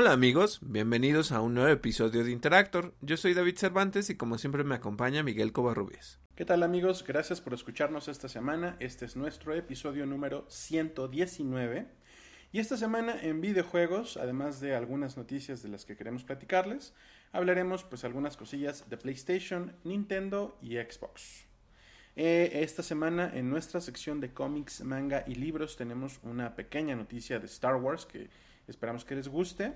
Hola amigos, bienvenidos a un nuevo episodio de Interactor. Yo soy David Cervantes y como siempre me acompaña Miguel Covarrubias. ¿Qué tal amigos? Gracias por escucharnos esta semana. Este es nuestro episodio número 119. Y esta semana en videojuegos, además de algunas noticias de las que queremos platicarles, hablaremos pues algunas cosillas de PlayStation, Nintendo y Xbox. Eh, esta semana en nuestra sección de cómics, manga y libros tenemos una pequeña noticia de Star Wars que Esperamos que les guste.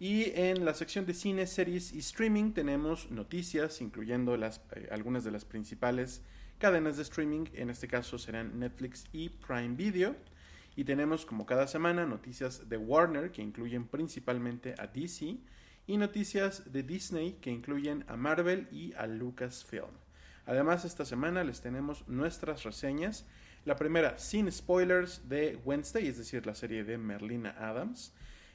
Y en la sección de cine, series y streaming tenemos noticias, incluyendo las, eh, algunas de las principales cadenas de streaming. En este caso serán Netflix y Prime Video. Y tenemos, como cada semana, noticias de Warner, que incluyen principalmente a DC, y noticias de Disney, que incluyen a Marvel y a Lucasfilm. Además, esta semana les tenemos nuestras reseñas. La primera, sin spoilers, de Wednesday, es decir, la serie de Merlina Adams.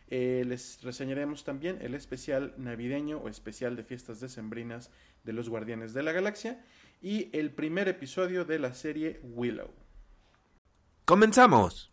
Eh, les reseñaremos también el especial navideño o especial de fiestas decembrinas de los Guardianes de la Galaxia y el primer episodio de la serie Willow. ¡Comenzamos!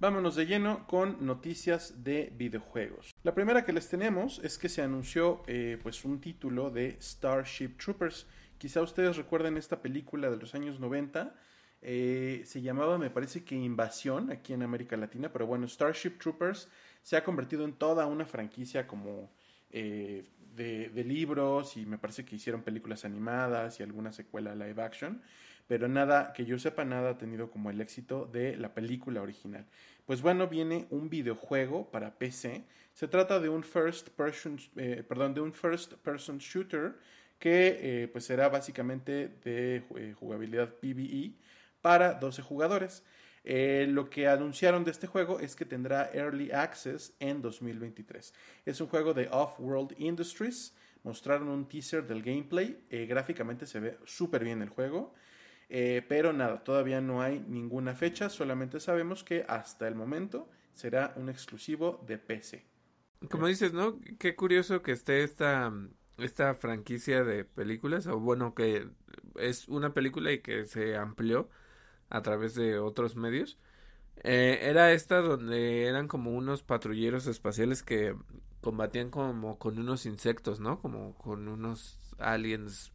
Vámonos de lleno con noticias de videojuegos. La primera que les tenemos es que se anunció eh, pues un título de Starship Troopers. Quizá ustedes recuerden esta película de los años 90 eh, se llamaba, me parece que Invasión aquí en América Latina, pero bueno, Starship Troopers se ha convertido en toda una franquicia como eh, de, libros y me parece que hicieron películas animadas y alguna secuela live action, pero nada, que yo sepa, nada ha tenido como el éxito de la película original. Pues bueno, viene un videojuego para PC. Se trata de un first person, eh, perdón, de un first person shooter que pues será básicamente de jugabilidad PvE para 12 jugadores. Eh, lo que anunciaron de este juego es que tendrá Early Access en 2023. Es un juego de Off-World Industries. Mostraron un teaser del gameplay. Eh, gráficamente se ve súper bien el juego. Eh, pero nada, todavía no hay ninguna fecha. Solamente sabemos que hasta el momento será un exclusivo de PC. Como dices, ¿no? Qué curioso que esté esta, esta franquicia de películas. O bueno, que es una película y que se amplió a través de otros medios. Eh, era esta donde eran como unos patrulleros espaciales que combatían como con unos insectos, ¿no? Como con unos aliens.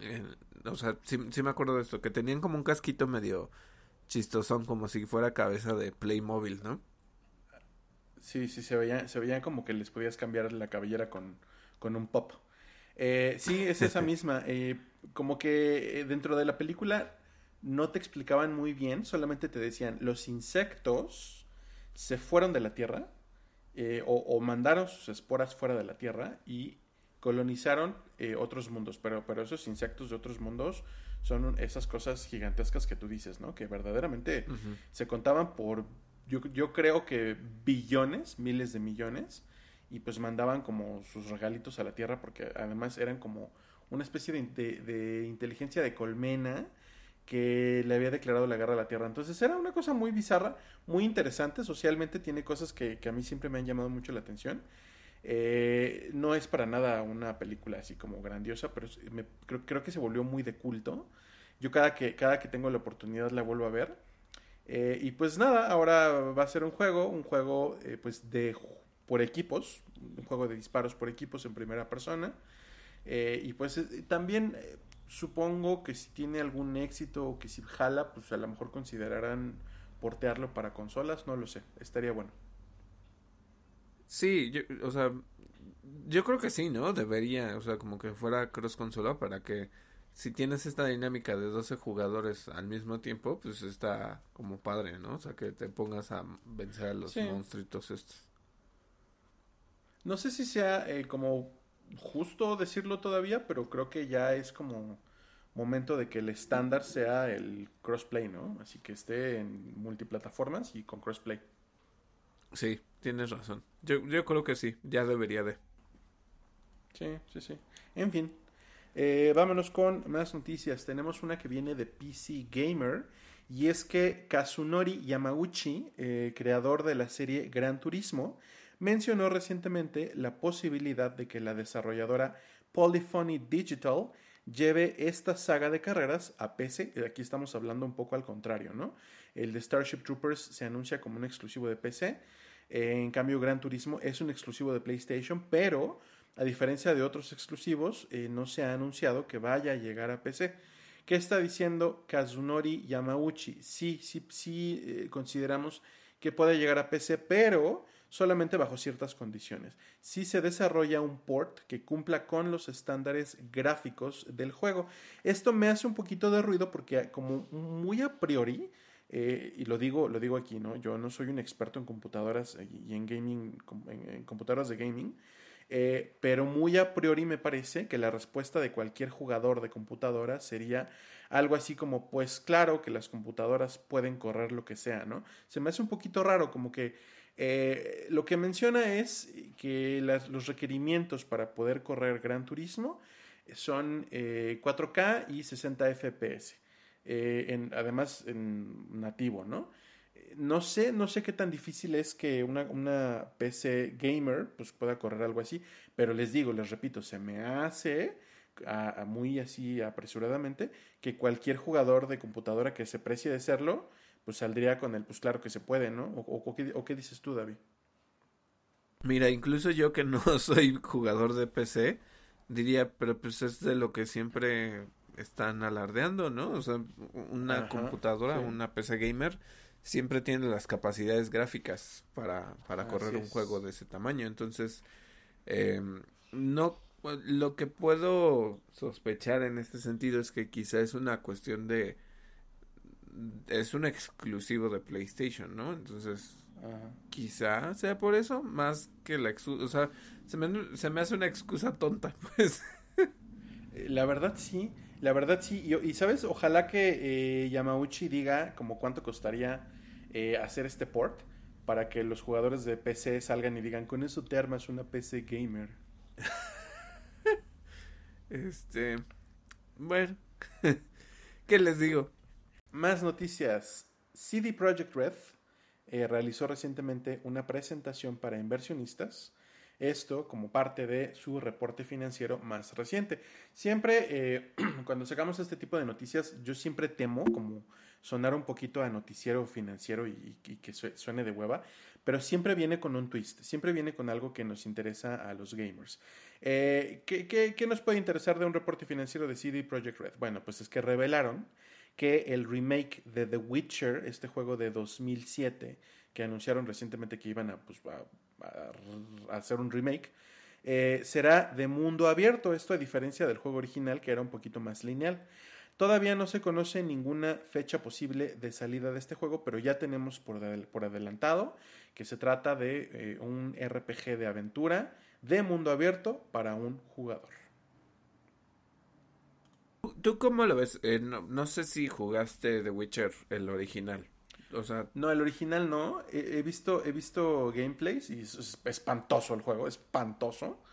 Eh, o sea, sí, me acuerdo de esto, que tenían como un casquito medio chistosón, como si fuera cabeza de Playmobil, ¿no? Sí, sí, se veía, se veían como que les podías cambiar la cabellera con, con un pop. Eh, sí, es esa misma. como que dentro de la película no te explicaban muy bien, solamente te decían, los insectos se fueron de la Tierra eh, o, mandaron sus esporas fuera de la Tierra y colonizaron eh, otros mundos, pero, pero esos insectos de otros mundos son esas cosas gigantescas que tú dices, ¿no? Que verdaderamente se contaban por, yo, yo creo que billones, miles de millones, y pues mandaban como sus regalitos a la Tierra porque además eran como una especie de, de inteligencia de colmena que le había declarado la guerra a la Tierra. Entonces era una cosa muy bizarra, muy interesante, socialmente tiene cosas que, a mí siempre me han llamado mucho la atención. Eh, no es para nada una película así como grandiosa, pero creo, que se volvió muy de culto. Yo cada que, cada que tengo la oportunidad la vuelvo a ver. Eh, y pues nada, ahora va a ser un juego, un juego eh, pues de por equipos, un juego de disparos por equipos en primera persona. y pues también supongo que si tiene algún éxito o que si jala, pues a lo mejor considerarán portearlo para consolas, no lo sé, estaría bueno. Sí, yo, o sea, yo creo que sí, ¿no? Debería, o sea, como que fuera cross consola para que si tienes esta dinámica de 12 jugadores al mismo tiempo, pues está como padre, ¿no? O sea, que te pongas a vencer a los monstruitos estos. No sé si sea eh, como justo decirlo todavía, pero creo que ya es como momento de que el estándar sea el crossplay, ¿no? Así que esté en multiplataformas y con crossplay. Sí, tienes razón. Yo, yo creo que sí, ya debería de. Sí, sí, sí. En fin, eh, vámonos con más noticias. Tenemos una que viene de PC Gamer y es que Kazunori Yamauchi, eh, creador de la serie Gran Turismo, mencionó recientemente la posibilidad de que la desarrolladora Polyphony Digital lleve esta saga de carreras a PC. Aquí estamos hablando un poco al contrario, ¿no? El de Starship Troopers se anuncia como un exclusivo de PC. en cambio, Gran Turismo es un exclusivo de PlayStation, pero a diferencia de otros exclusivos, eh, no se ha anunciado que vaya a llegar a PC. ¿Qué está diciendo Kazunori Yamauchi? Sí, sí, sí eh, consideramos que puede llegar a PC, pero solamente bajo ciertas condiciones. Si se desarrolla un port que cumpla con los estándares gráficos del juego. Esto me hace un poquito de ruido porque como muy a priori, eh, y lo digo, lo digo aquí, ¿no? Yo no soy un experto en computadoras y en gaming, en computadoras de gaming, eh, pero muy a priori me parece que la respuesta de cualquier jugador de computadora sería algo así como, pues claro que las computadoras pueden correr lo que sea, ¿no? Se me hace un poquito raro, como que eh, lo que menciona es que los requerimientos para poder correr Gran Turismo son 4K eh, y 60 FPS. además en nativo, ¿no? no sé, no sé qué tan difícil es que una, PC gamer pues, pueda correr algo así, pero les digo, les repito, se me hace muy así apresuradamente que cualquier jugador de computadora que se precie de serlo, pues saldría con el, pues claro que se puede, ¿no? ¿O, qué, o qué dices tú, David? Mira, incluso yo que no soy jugador de PC, diría, pero pues es de lo que siempre están alardeando, ¿no? O sea, una computadora, una PC gamer siempre tiene las capacidades gráficas para, para correr un juego de ese tamaño. Entonces, eh, no, lo que puedo sospechar en este sentido es que quizá es una cuestión de, es un exclusivo de PlayStation, ¿no? Entonces, quizá sea por eso, más que la excusa, o sea, se me, se me hace una excusa tonta, pues. La verdad sí, la verdad sí, y, sabes, ojalá que eh, Yamauchi diga como cuánto costaría eh, hacer este port para que los jugadores de PC salgan y digan, con eso te armas una PC gamer. este, bueno, ¿qué les digo? Más noticias. CD Projekt Red eh, realizó recientemente una presentación para inversionistas esto como parte de su reporte financiero más reciente. Siempre, eh, cuando sacamos este tipo de noticias, yo siempre temo como sonar un poquito a noticiero financiero y, que suene de hueva, pero siempre viene con un twist, siempre viene con algo que nos interesa a los gamers. Eh, ¿qué, qué, nos puede interesar de un reporte financiero de CD Projekt Red? Bueno, pues es que revelaron que el remake de The Witcher, este juego de 2007, que anunciaron recientemente que iban a, pues, hacer un remake, eh, será de mundo abierto, esto a diferencia del juego original que era un poquito más lineal. Todavía no se conoce ninguna fecha posible de salida de este juego, pero ya tenemos por, adelantado que se trata de eh, un RPG de aventura de mundo abierto para un jugador. ¿Tú cómo lo ves? Eh, no, no, sé si jugaste The Witcher, el original. O sea... No, el original no. He, visto, he visto gameplays y es, espantoso el juego, espantoso.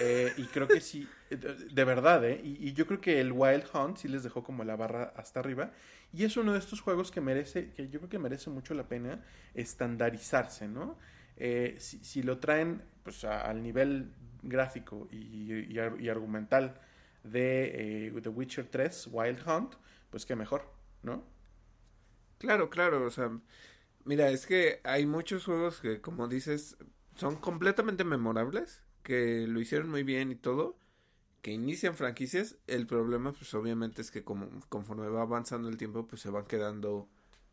Eh, y creo que sí, de, verdad, ¿eh? Y, yo creo que el Wild Hunt sí les dejó como la barra hasta arriba. Y es uno de estos juegos que merece, que yo creo que merece mucho la pena estandarizarse, ¿no? Eh, si, lo traen pues al nivel gráfico y, argumental de eh, The Witcher 3, Wild Hunt, pues qué mejor, ¿no? Claro, claro, o sea, mira, es que hay muchos juegos que, como dices, son completamente memorables, que lo hicieron muy bien y todo, que inician franquicias, el problema pues obviamente es que como conforme va avanzando el tiempo pues se van quedando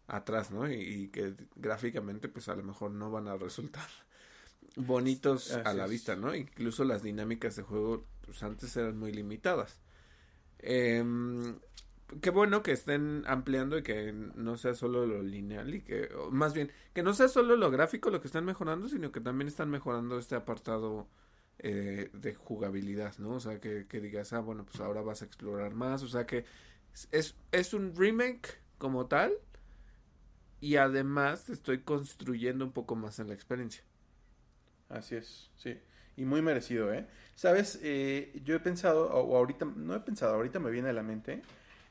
atrás, ¿no? Y, que gráficamente pues a lo mejor no van a resultar bonitos a la vista, ¿no? Incluso las dinámicas de juego pues antes eran muy limitadas. Eh, qué bueno que estén ampliando y que no sea solo lo lineal y que, más bien, que no sea solo lo gráfico lo que están mejorando, sino que también están mejorando este apartado eh, de jugabilidad, ¿no? O sea, que, que, digas, ah, bueno, pues ahora vas a explorar más, o sea, que es, es un remake como tal y además estoy construyendo un poco más en la experiencia. Así es, sí. Y muy merecido, ¿eh? Sabes, eh, yo he pensado, o ahorita, no he pensado, ahorita me viene a la mente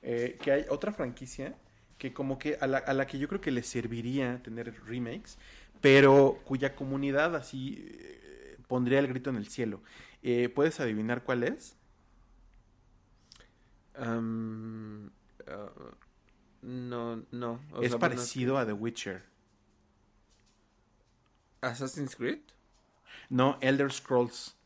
eh, que hay otra franquicia que como que a la, a la, que yo creo que le serviría tener remakes, pero cuya comunidad así eh, pondría el grito en el cielo. ¿Puedes adivinar cuál es? Um, uh, no, no. O es parecido a The Witcher. ¿Assassin's Creed? No, Elder Scrolls.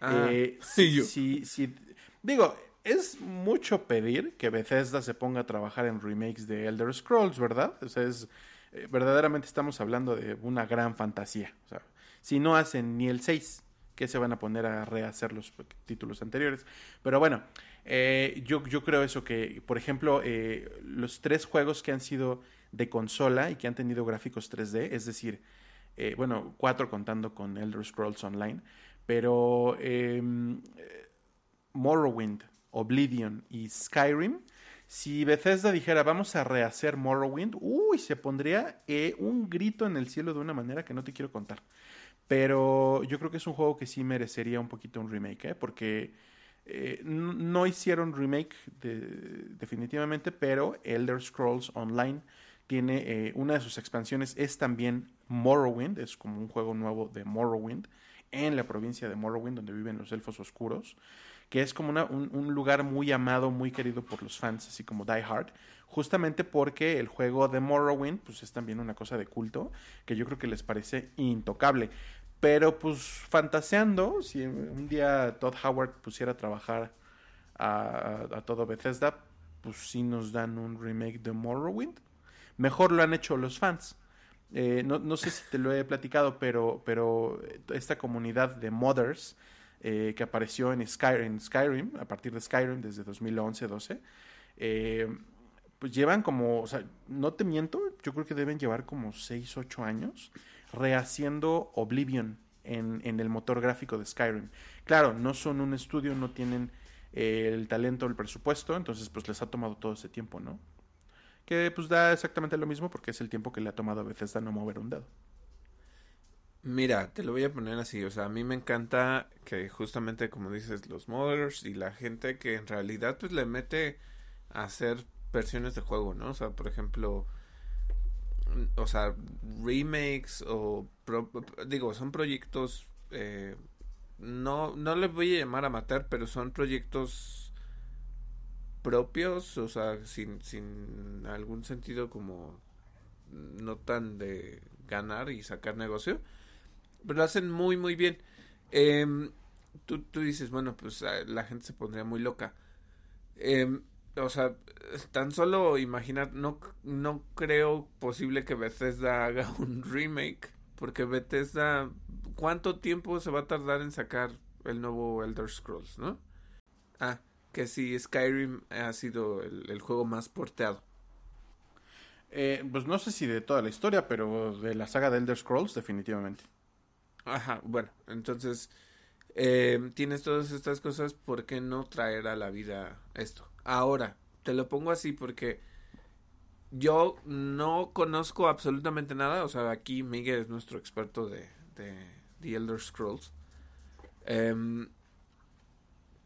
Ah, eh, sí, sí, sí. Digo, es mucho pedir que Bethesda se ponga a trabajar en remakes de Elder Scrolls, ¿verdad? O sea, es, eh, verdaderamente estamos hablando de una gran fantasía. O sea, si no hacen ni el 6, que se van a poner a rehacer los títulos anteriores. Pero bueno, eh, yo, yo creo eso que, por ejemplo, eh, los tres juegos que han sido de consola y que han tenido gráficos 3D, es decir, bueno, cuatro contando con Elder Scrolls Online, pero em, Morrowind, Oblivion y Skyrim, si Bethesda dijera vamos a rehacer Morrowind, uy, se pondría eh, un grito en el cielo de una manera que no te quiero contar. Pero yo creo que es un juego que sí merecería un poquito un remake, ¿eh? porque eh, no hicieron remake definitivamente, pero Elder Scrolls Online tiene eh, una de sus expansiones, es también Morrowind, es como un juego nuevo de Morrowind, en la provincia de Morrowind, donde viven los elfos oscuros que es como un, lugar muy amado, muy querido por los fans, así como Die Hard, justamente porque el juego de Morrowind, pues es también una cosa de culto, que yo creo que les parece intocable. Pero pues fantaseando, si un día Todd Howard pusiera a trabajar a, todo Bethesda, pues sí nos dan un remake de Morrowind. Mejor lo han hecho los fans. Eh, no, no, sé si te lo he platicado, pero, pero esta comunidad de modders eh, que apareció en Skyrim, Skyrim, a partir de Skyrim desde 2011-12, eh, pues llevan como, o sea, no te miento, yo creo que deben llevar como 6, 8 años rehaciendo Oblivion en, en el motor gráfico de Skyrim. Claro, no son un estudio, no tienen eh, el talento, el presupuesto, entonces pues les ha tomado todo ese tiempo, ¿no? Que pues da exactamente lo mismo porque es el tiempo que le ha tomado a Bethesda no mover un dedo. Mira, te lo voy a poner así, o sea, a mí me encanta que justamente como dices, los modders y la gente que en realidad pues le mete a hacer versiones de juego, ¿no? O sea, por ejemplo, o sea, remakes o digo, son proyectos eh, no no les voy a llamar a matar, pero son proyectos propios, o sea, sin sin algún sentido como no tan de ganar y sacar negocio pero lo hacen muy, muy bien. Em, tú, tú, dices, bueno, pues ah, la gente se pondría muy loca. Em, o sea, tan solo imaginar, no, no creo posible que Bethesda haga un remake, porque Bethesda, ¿cuánto tiempo se va a tardar en sacar el nuevo Elder Scrolls, no? Ah, que si Skyrim ha sido el, el juego más porteado. Eh, pues no sé si de toda la historia, pero de la saga de Elder Scrolls, definitivamente. Ajá, bueno, entonces eh, tienes todas estas cosas, ¿por qué no traer a la vida esto? Ahora, te lo pongo así porque yo no conozco absolutamente nada, o sea, aquí Miguel es nuestro experto de, de The Elder Scrolls. Em,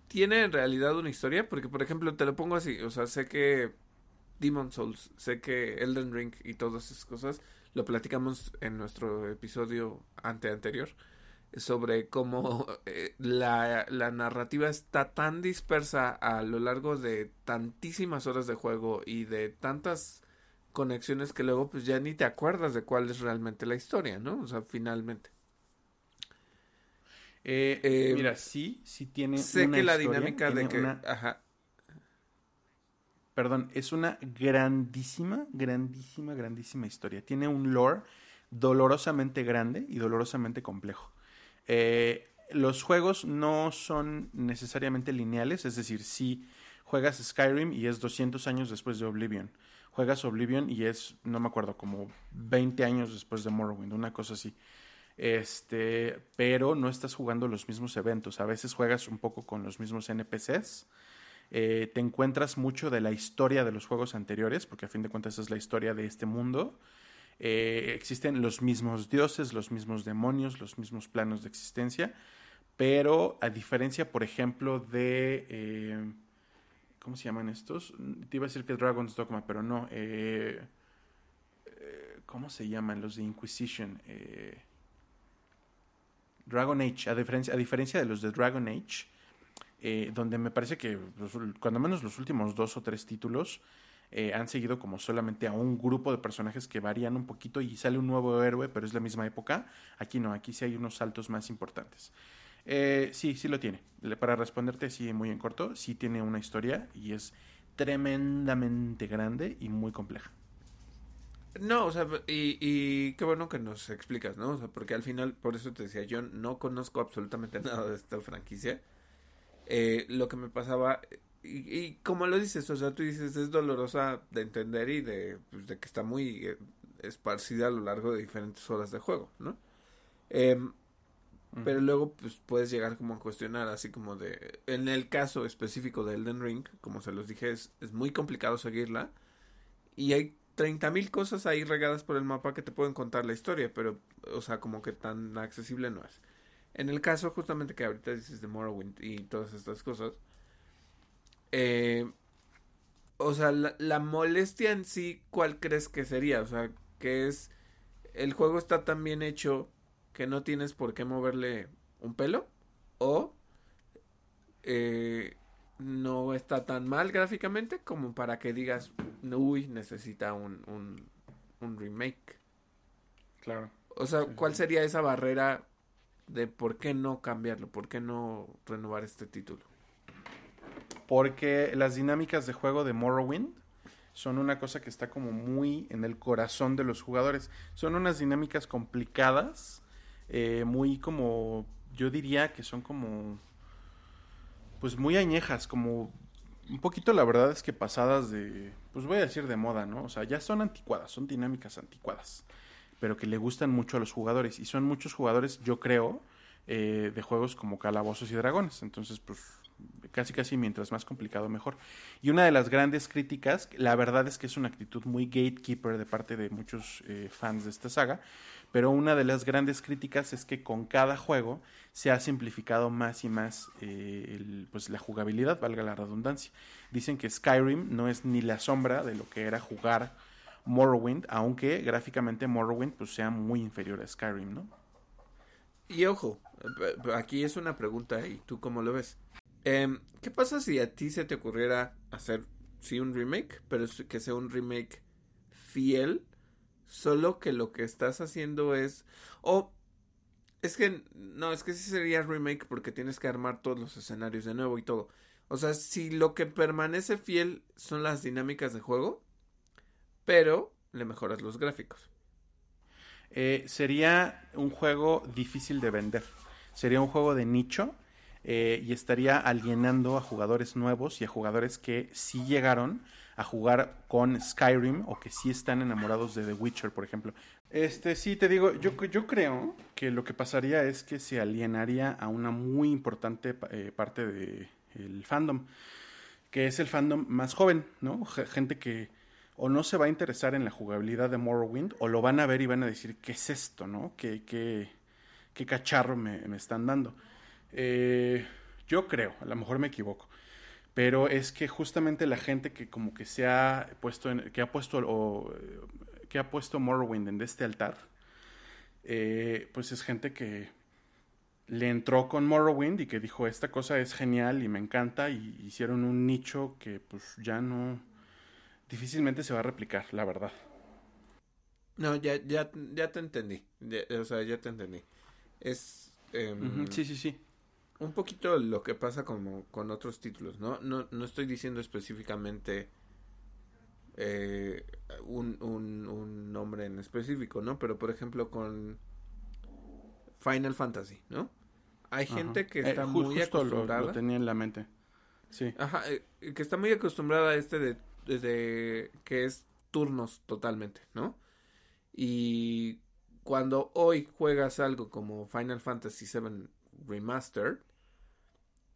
tiene en realidad una historia, porque por ejemplo, te lo pongo así, o sea, sé que Demon Souls, sé que Elden Ring y todas esas cosas lo platicamos en nuestro episodio ante anterior sobre cómo eh, la, la, narrativa está tan dispersa a lo largo de tantísimas horas de juego y de tantas conexiones que luego pues ya ni te acuerdas de cuál es realmente la historia, ¿no? O sea, finalmente. Eh, eh, mira, sí, sí tiene. Sé que la dinámica de que. Ajá perdón, es una grandísima, grandísima, grandísima historia. Tiene un lore dolorosamente grande y dolorosamente complejo. Eh, los juegos no son necesariamente lineales, es decir, si juegas Skyrim y es 200 años después de Oblivion, juegas Oblivion y es, no me acuerdo, como 20 años después de Morrowind, una cosa así. Este, pero no estás jugando los mismos eventos. A veces juegas un poco con los mismos NPCs eh, te encuentras mucho de la historia de los juegos anteriores, porque a fin de cuentas es la historia de este mundo. Eh, existen los mismos dioses, los mismos demonios, los mismos planos de existencia, pero a diferencia, por ejemplo, de... Eh, ¿Cómo se llaman estos? Te iba a decir que Dragon's Dogma, pero no. ¿Cómo se llaman los de Inquisition? Dragon Age, a diferencia, a diferencia de los de Dragon Age, eh, donde me parece que cuando menos los últimos dos o tres títulos eh, han seguido como solamente a un grupo de personajes que varían un poquito y sale un nuevo héroe, pero es la misma época. Aquí no, aquí sí hay unos saltos más importantes. Eh, sí, sí lo tiene. Para responderte, sí, muy en corto, sí tiene una historia y es tremendamente grande y muy compleja. No, o sea, y, y qué bueno que nos explicas, ¿no? O sea, porque al final, por eso te decía, yo no conozco absolutamente nada de esta franquicia. Eh, lo que me pasaba y, como lo dices, o sea, tú dices, es dolorosa de entender y de, pues, de que está muy eh, esparcida a lo largo de diferentes horas de juego, ¿no? Em, pero luego, pues, puedes llegar como a cuestionar, así como de, en el caso específico de Elden Ring, como se los dije, es, es muy complicado seguirla y hay treinta mil cosas ahí regadas por el mapa que te pueden contar la historia, pero, o sea, como que tan accesible no es. En el caso justamente que ahorita dices de Morrowind y todas estas cosas, eh, o sea, la, molestia en sí, ¿cuál crees que sería? O sea, que es, el juego está tan bien hecho que no tienes por qué moverle un pelo, o eh, no está tan mal gráficamente como para que digas, uy, necesita un, un, un remake. Claro. O sea, ¿cuál sería esa barrera de por qué no cambiarlo? ¿Por qué no renovar este título? Porque las dinámicas de juego de Morrowind son una cosa que está como muy en el corazón de los jugadores. Son unas dinámicas complicadas, eh, muy como, yo diría que son como, pues muy añejas, como un poquito la verdad es que pasadas de, pues voy a decir de moda, ¿no? O sea, ya son anticuadas, son dinámicas anticuadas, pero que le gustan mucho a los jugadores. Y son muchos jugadores, yo creo, eh, de juegos como Calabozos y Dragones. Entonces, pues casi casi mientras más complicado mejor. Y una de las grandes críticas, la verdad es que es una actitud muy gatekeeper de parte de muchos eh, fans de esta saga, pero una de las grandes críticas es que con cada juego se ha simplificado más y más eh, pues la jugabilidad, valga la redundancia. Dicen que Skyrim no es ni la sombra de lo que era jugar Morrowind, aunque gráficamente Morrowind pues sea muy inferior a Skyrim, ¿no? Y ojo, aquí es una pregunta y tú cómo lo ves. Em, ¿Qué pasa si a ti se te ocurriera hacer, sí, un remake, pero que sea un remake fiel, solo que lo que estás haciendo es... O es que, no, es que sí sería remake porque tienes que armar todos los escenarios de nuevo y todo. O sea, si lo que permanece fiel son las dinámicas de juego, pero le mejoras los gráficos. Eh, sería un juego difícil de vender. Sería un juego de nicho eh, y estaría alienando a jugadores nuevos y a jugadores que sí llegaron a jugar con Skyrim o que sí están enamorados de The Witcher, por ejemplo. Este, sí, te digo, yo, yo creo que lo que pasaría es que se alienaría a una muy importante eh, parte del fandom, que es el fandom más joven, ¿no? gente que o no se va a interesar en la jugabilidad de Morrowind, o lo van a ver y van a decir, ¿qué es esto, no? ¿Qué, qué, qué cacharro me, me están dando? Eh, yo creo, a lo mejor me equivoco, pero es que justamente la gente que como que se ha puesto, en, que ha puesto o, que ha puesto Morrowind en este altar, eh, pues es gente que le entró con Morrowind y que dijo esta cosa es genial y me encanta y hicieron un nicho que pues ya no difícilmente se va a replicar, la verdad. No, ya, ya, ya te entendí. o sea, ya te entendí. Es. Em, sí, sí, sí un poquito lo que pasa como con otros títulos, ¿no? No, no estoy diciendo específicamente eh, un, un, nombre en específico, ¿no? Pero por ejemplo con Final Fantasy, ¿no? Hay gente que eh, está muy acostumbrada. Lo, tenía en la mente. Sí. Ajá, eh, que está muy acostumbrada a este de, de que es turnos totalmente, ¿no? Y cuando hoy juegas algo como Final Fantasy VII Remastered,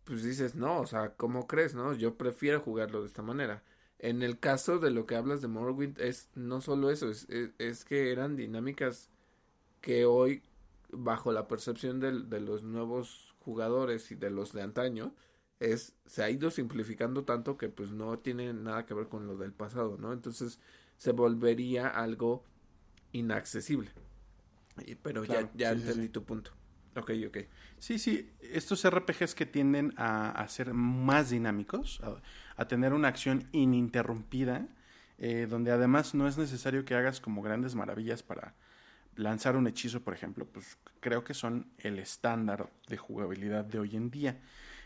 pues dices, no, o sea, ¿cómo crees, no? Yo prefiero jugarlo de esta manera. En el caso de lo que hablas de Morrowind, es no solo eso, es, es, que eran dinámicas que hoy, bajo la percepción de, de, los nuevos jugadores y de los de antaño, es, se ha ido simplificando tanto que pues no tiene nada que ver con lo del pasado, ¿no? Entonces se volvería algo inaccesible. pero ya, ya entendí tu punto. Ok, ok. Sí, sí, estos RPGs que tienden a, ser más dinámicos, a, tener una acción ininterrumpida, eh, donde además no es necesario que hagas como grandes maravillas para lanzar un hechizo, por ejemplo, pues creo que son el estándar de jugabilidad de hoy en día.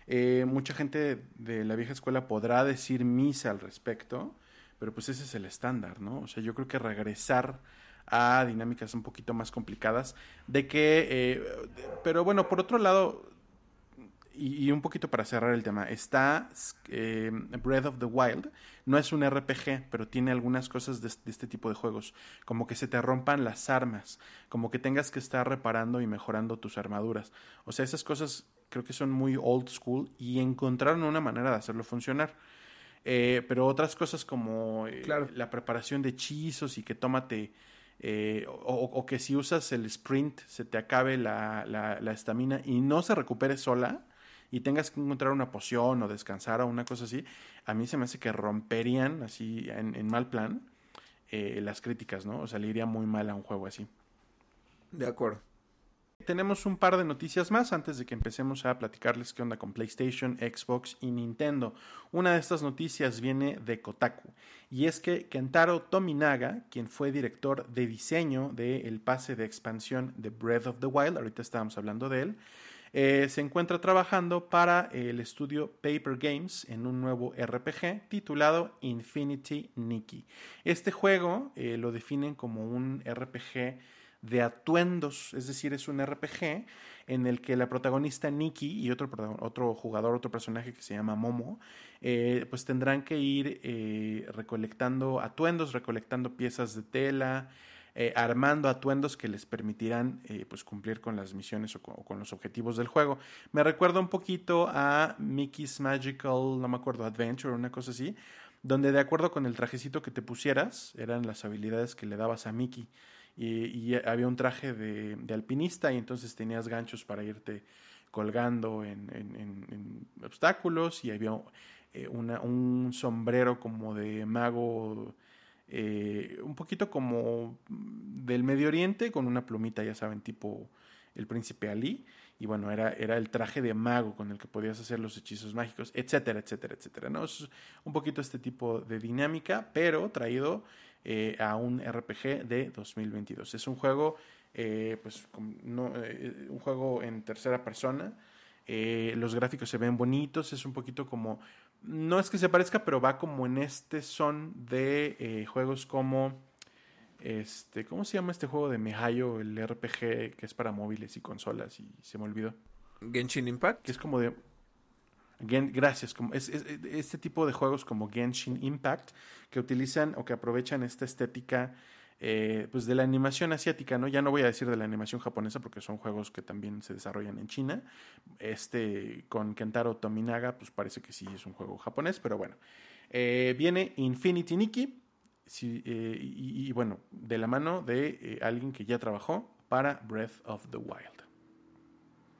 Eh, mucha gente de la vieja escuela podrá decir misa al respecto, pero pues ese es el estándar, ¿no? O sea, yo creo que regresar a dinámicas un poquito más complicadas, de que, eh, pero bueno, por otro lado, y, un poquito para cerrar el tema, está eh, Breath of the Wild. No es un RPG, pero tiene algunas cosas de, este tipo de juegos, como que se te rompan las armas, como que tengas que estar reparando y mejorando tus armaduras. O sea, esas cosas creo que son muy old school y encontraron una manera de hacerlo funcionar. Eh, pero otras cosas como la preparación de hechizos y que tómate o, que si usas el sprint se te acabe la estamina y no se recupere sola, y tengas que encontrar una poción o descansar o una cosa así, a mí se me hace que romperían así en, mal plan eh, las críticas, ¿no? O sea, le iría muy mal a un juego así. De acuerdo. Tenemos un par de noticias más antes de que empecemos a platicarles qué onda con PlayStation, Xbox y Nintendo. Una de estas noticias viene de Kotaku y es que Kentaro Tominaga, quien fue director de diseño del pase de expansión de Breath of the Wild, ahorita estábamos hablando de él, eh, se encuentra trabajando para el estudio Paper Games en un nuevo RPG titulado Infinity Nikki. Este juego eh, lo definen como un RPG de atuendos, es decir, es un RPG en el que la protagonista Nikki y otro, otro jugador, otro personaje que se llama Momo, eh, pues tendrán que ir recolectando atuendos, recolectando piezas de tela, eh, armando atuendos que les permitirán eh, pues cumplir con las misiones o con, los objetivos del juego. Me recuerda un poquito a Mickey's Magical, no me acuerdo, Adventure, una cosa así, donde de acuerdo con el trajecito que te pusieras, eran las habilidades que le dabas a Mickey. Y, había un traje de, alpinista y entonces tenías ganchos para irte colgando en, obstáculos y había eh, un sombrero como de mago eh, un poquito como del Medio Oriente, con una plumita, ya saben, tipo el príncipe Ali. Y bueno, era, era el traje de mago con el que podías hacer los hechizos mágicos, etcétera, etcétera, etcétera. ¿no? Es un poquito este tipo de dinámica, pero traído eh, a un RPG de 2022. Es un juego, eh, pues, no, un juego en tercera persona. los gráficos se ven bonitos, es un poquito como no es que se parezca, pero va como en este son de eh, juegos como este, ¿cómo se llama este juego de Mihayo, el RPG que es para móviles y consolas y se me olvidó? Genshin Impact. Que es como de gracias, como es, este tipo de juegos como Genshin Impact que utilizan o que aprovechan esta estética eh, pues de la animación asiática, ¿no? Ya no voy a decir de la animación japonesa porque son juegos que también se desarrollan en China. Este, con Kentaro Tominaga, pues parece que sí es un juego japonés, pero bueno. Eh, viene Infinity Nikki, eh, y, bueno, de la mano de alguien que ya trabajó para Breath of the Wild.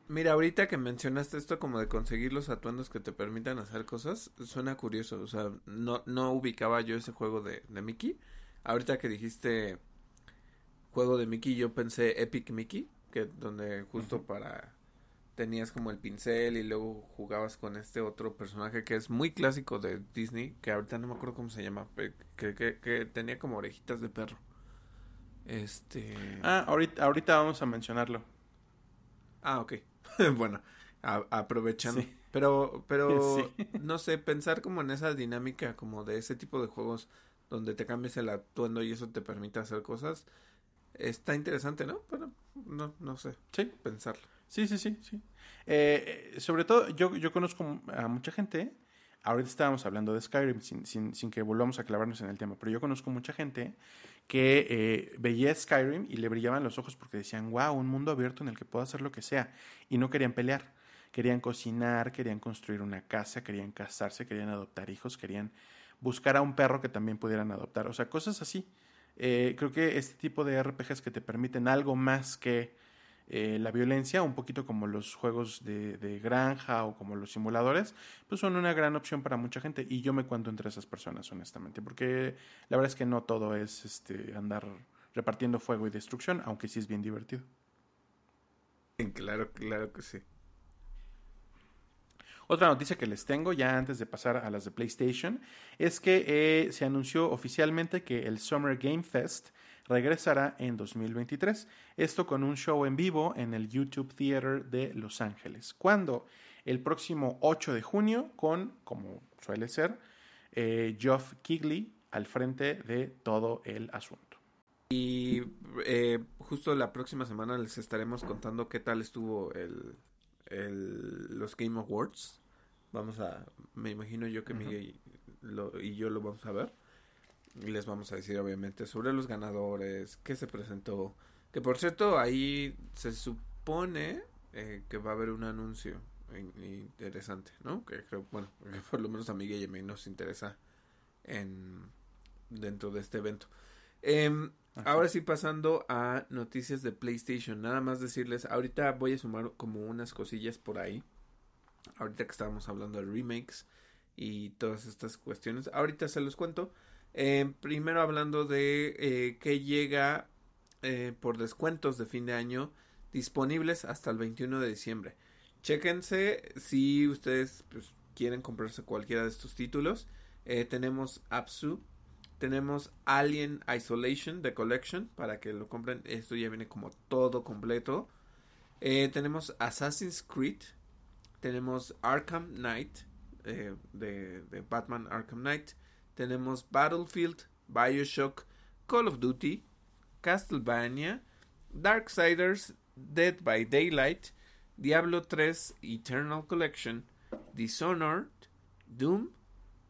Mira, ahorita que mencionaste esto como de conseguir los atuendos que te permitan hacer cosas, suena curioso. O sea, no, no ubicaba yo ese juego de, de Mickey. Ahorita que dijiste juego de Mickey, yo pensé Epic Mickey, que donde justo para tenías como el pincel y luego jugabas con este otro personaje que es muy clásico de Disney, que ahorita no me acuerdo cómo se llama, que, que, tenía como orejitas de perro. Este. Ah, ahorita, ahorita vamos a mencionarlo. Ah, ok. bueno, aprovechando. Pero, pero, no sé, pensar como en esa dinámica, como de ese tipo de juegos donde te cambies el atuendo y eso te permite hacer cosas. Está interesante, ¿no? Pero no, no sé. Sí. Pensarlo. Sí, sí, sí, sí. Eh, sobre todo, yo, yo conozco a mucha gente. Ahorita estábamos hablando de Skyrim sin, sin, sin que volvamos a clavarnos en el tema, pero yo conozco mucha gente que eh, veía Skyrim y le brillaban los ojos porque decían, wow, un mundo abierto en el que puedo hacer lo que sea. Y no querían pelear. Querían cocinar, querían construir una casa, querían casarse, querían adoptar hijos, querían buscar a un perro que también pudieran adoptar. O sea, cosas así. Eh, creo que este tipo de RPGs que te permiten algo más que eh, la violencia, un poquito como los juegos de, granja o como los simuladores, pues son una gran opción para mucha gente. Y yo me cuento entre esas personas, honestamente, porque la verdad es que no todo es este, andar repartiendo fuego y destrucción, aunque sí es bien divertido. Claro, claro que sí. Otra noticia que les tengo ya antes de pasar a las de PlayStation es que eh, se anunció oficialmente que el Summer Game Fest regresará en 2023. Esto con un show en vivo en el YouTube Theater de Los Ángeles. ¿Cuándo? El próximo 8 de junio con, como suele ser, eh, Geoff Kigley al frente de todo el asunto. Y eh, justo la próxima semana les estaremos contando qué tal estuvo el, los Game Awards. Vamos a, me imagino yo que Miguel y yo lo vamos a ver. Y les vamos a decir obviamente sobre los ganadores, qué se presentó. Que por cierto, ahí se supone eh, que va a haber un anuncio interesante, ¿no? Que creo, bueno, por lo menos a Miguel y a mí nos interesa en dentro de este evento. Em, ahora sí pasando a noticias de PlayStation, nada más decirles, ahorita voy a sumar como unas cosillas por ahí. Ahorita que estábamos hablando de remakes y todas estas cuestiones, ahorita se los cuento. Eh, primero hablando de eh, que llega eh, por descuentos de fin de año disponibles hasta el 21 de diciembre. Chéquense si ustedes pues, quieren comprarse cualquiera de estos títulos. tenemos Apsu, tenemos Alien Isolation The Collection para que lo compren. Esto ya viene como todo completo. tenemos Assassin's Creed, tenemos Arkham Knight de, de Batman Arkham Knight tenemos Battlefield, Bioshock, Call of Duty, Castlevania, Darksiders, Dead by Daylight, Diablo 3 Eternal Collection, Dishonored, Doom,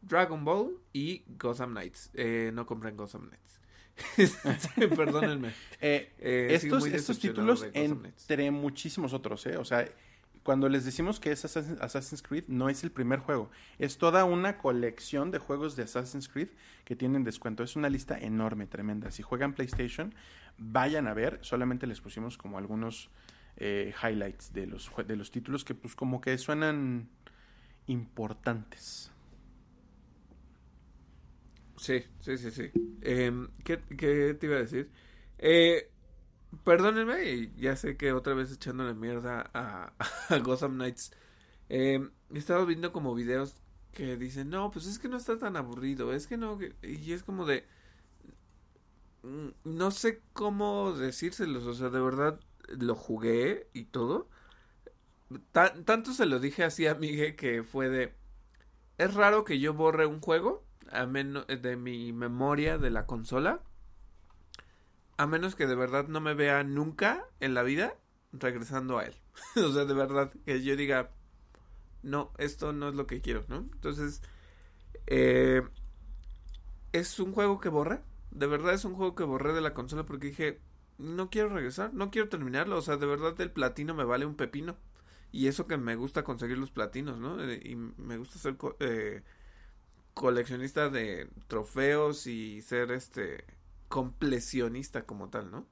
Dragon Ball y Gotham Knights. Eh, no compren Gotham Knights. Perdónenme. Eh, eh, estos, estos títulos entre muchísimos otros, ¿eh? O sea, cuando les decimos que es Assassin's Creed, no es el primer juego. Es toda una colección de juegos de Assassin's Creed que tienen descuento. Es una lista enorme, tremenda. Si juegan PlayStation, vayan a ver. Solamente les pusimos como algunos eh, highlights de los, de los títulos que pues como que suenan importantes. Sí, sí, sí, sí. Em, ¿qué, ¿qué, te iba a decir? Eh, Perdónenme, ya sé que otra vez echándole mierda a, a Gotham Knights. Eh, he estado viendo como videos que dicen, no, pues es que no está tan aburrido, es que no, y es como de, mm, no sé cómo decírselos, o sea, de verdad lo jugué y todo. tanto se lo dije así a Miguel que fue de, es raro que yo borre un juego a menos de mi memoria de la consola a menos que de verdad no me vea nunca en la vida regresando a él. o sea, de verdad, que yo diga, no, esto no es lo que quiero, ¿no? Entonces, eh, es un juego que borré. De verdad es un juego que borré de la consola porque dije, no quiero regresar, no quiero terminarlo. O sea, de verdad el platino me vale un pepino. Y eso que me gusta conseguir los platinos, ¿no? Eh, y me gusta ser eh, coleccionista de trofeos y ser este completionista como tal, ¿no?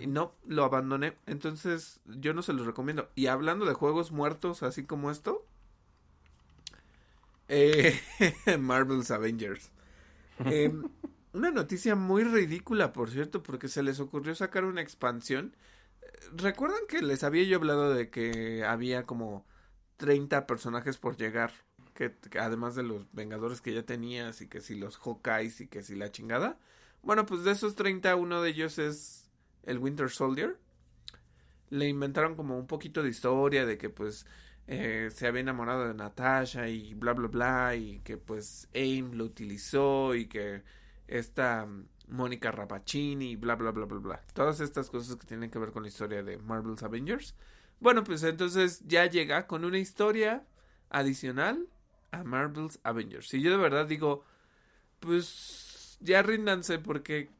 Y no, lo abandoné. Entonces, yo no se los recomiendo. Y hablando de juegos muertos, así como esto, eh, Marvel's Avengers. Em, una noticia muy ridícula, por cierto, porque se les ocurrió sacar una expansión. ¿Recuerdan que les había yo hablado de que había como 30 personajes por llegar? Que, que además de los Vengadores que ya tenías y que si los Hawkeyes y que si la chingada. Bueno, pues de esos 30, uno de ellos es el Winter Soldier. Le inventaron como un poquito de historia de que pues eh, se había enamorado de Natasha y bla bla bla y que pues AIM lo utilizó y que esta mm, Mónica Rapacini y bla bla bla bla bla. Todas estas cosas que tienen que ver con la historia de Marvel's Avengers. Bueno, pues entonces ya llega con una historia adicional a Marvel's Avengers. Y yo de verdad digo, pues ya ríndanse porque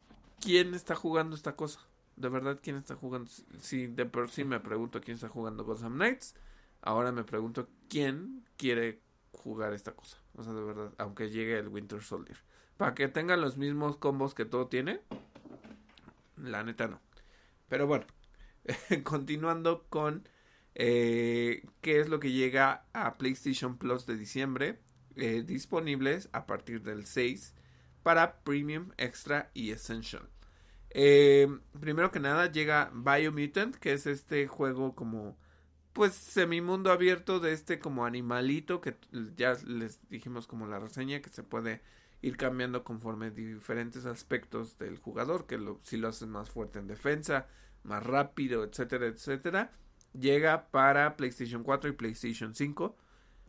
¿quién está jugando esta cosa? De verdad, ¿quién está jugando? Si de por sí me pregunto quién está jugando Gotham Knights, ahora me pregunto quién quiere jugar esta cosa. O sea, de verdad, aunque llegue el Winter Soldier. Para que tengan los mismos combos que todo tiene, la neta no. Pero bueno, continuando con eh, qué es lo que llega a PlayStation Plus de diciembre, eh, disponibles a partir del 6 para Premium, Extra y Essential. Eh, primero que nada llega Biomutant, que es este juego como pues semimundo abierto de este como animalito que ya les dijimos como la reseña que se puede ir cambiando conforme diferentes aspectos del jugador, que si lo haces más fuerte en defensa, más rápido, etcétera, etcétera. Llega para PlayStation 4 y PlayStation 5.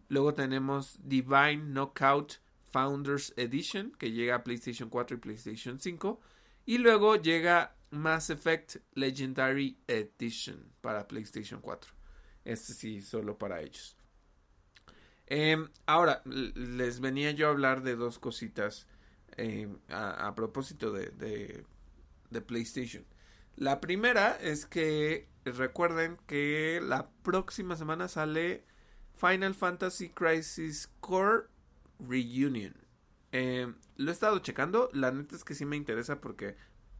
Luego tenemos Divine Knockout Founders Edition, que llega a PlayStation 4 y PlayStation 5. Y luego llega Mass Effect Legendary Edition para PlayStation 4. Este sí, solo para ellos. Em, ahora, les venía yo a hablar de dos cositas em, a, propósito de, de, PlayStation. La primera es que recuerden que la próxima semana sale Final Fantasy Crisis Core Reunion. Em, lo he estado checando, la neta es que sí me interesa porque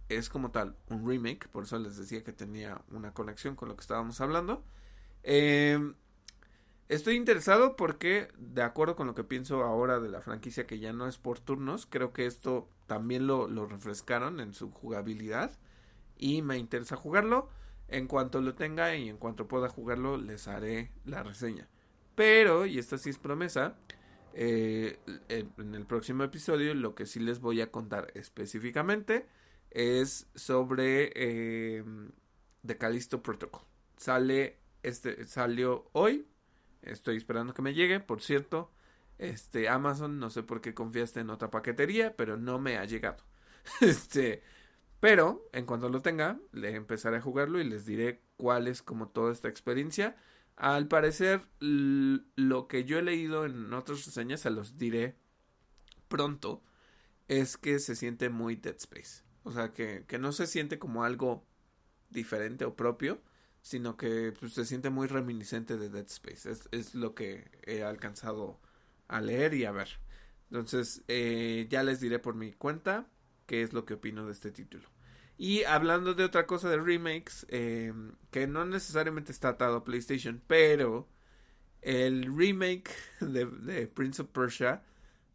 es como tal un remake, por eso les decía que tenía una conexión con lo que estábamos hablando. Eh, Estoy interesado porque, de acuerdo con lo que pienso ahora de la franquicia que ya no es por turnos, creo que esto también lo, refrescaron en su jugabilidad y me interesa jugarlo. En cuanto lo tenga y en cuanto pueda jugarlo, les haré la reseña. Pero, y esta sí es promesa, eh, en el próximo episodio lo que sí les voy a contar específicamente es sobre eh, The Callisto Protocol. Sale este salió hoy Estoy esperando que me llegue, por cierto. Este, Amazon, no sé por qué confiaste en otra paquetería, pero no me ha llegado. Este, pero en cuanto lo tenga, le empezaré a jugarlo y les diré cuál es como toda esta experiencia. Al parecer, lo que yo he leído en otras reseñas, se los diré pronto, es que se siente muy Dead Space. O sea, que, que no se siente como algo diferente o propio, sino que pues, se siente muy reminiscente de Dead Space. Es, es, lo que he alcanzado a leer y a ver. Entonces, eh, ya les diré por mi cuenta qué es lo que opino de este título. Y hablando de otra cosa de remakes, em, que no necesariamente está atado a PlayStation, pero el remake de, de Prince of Persia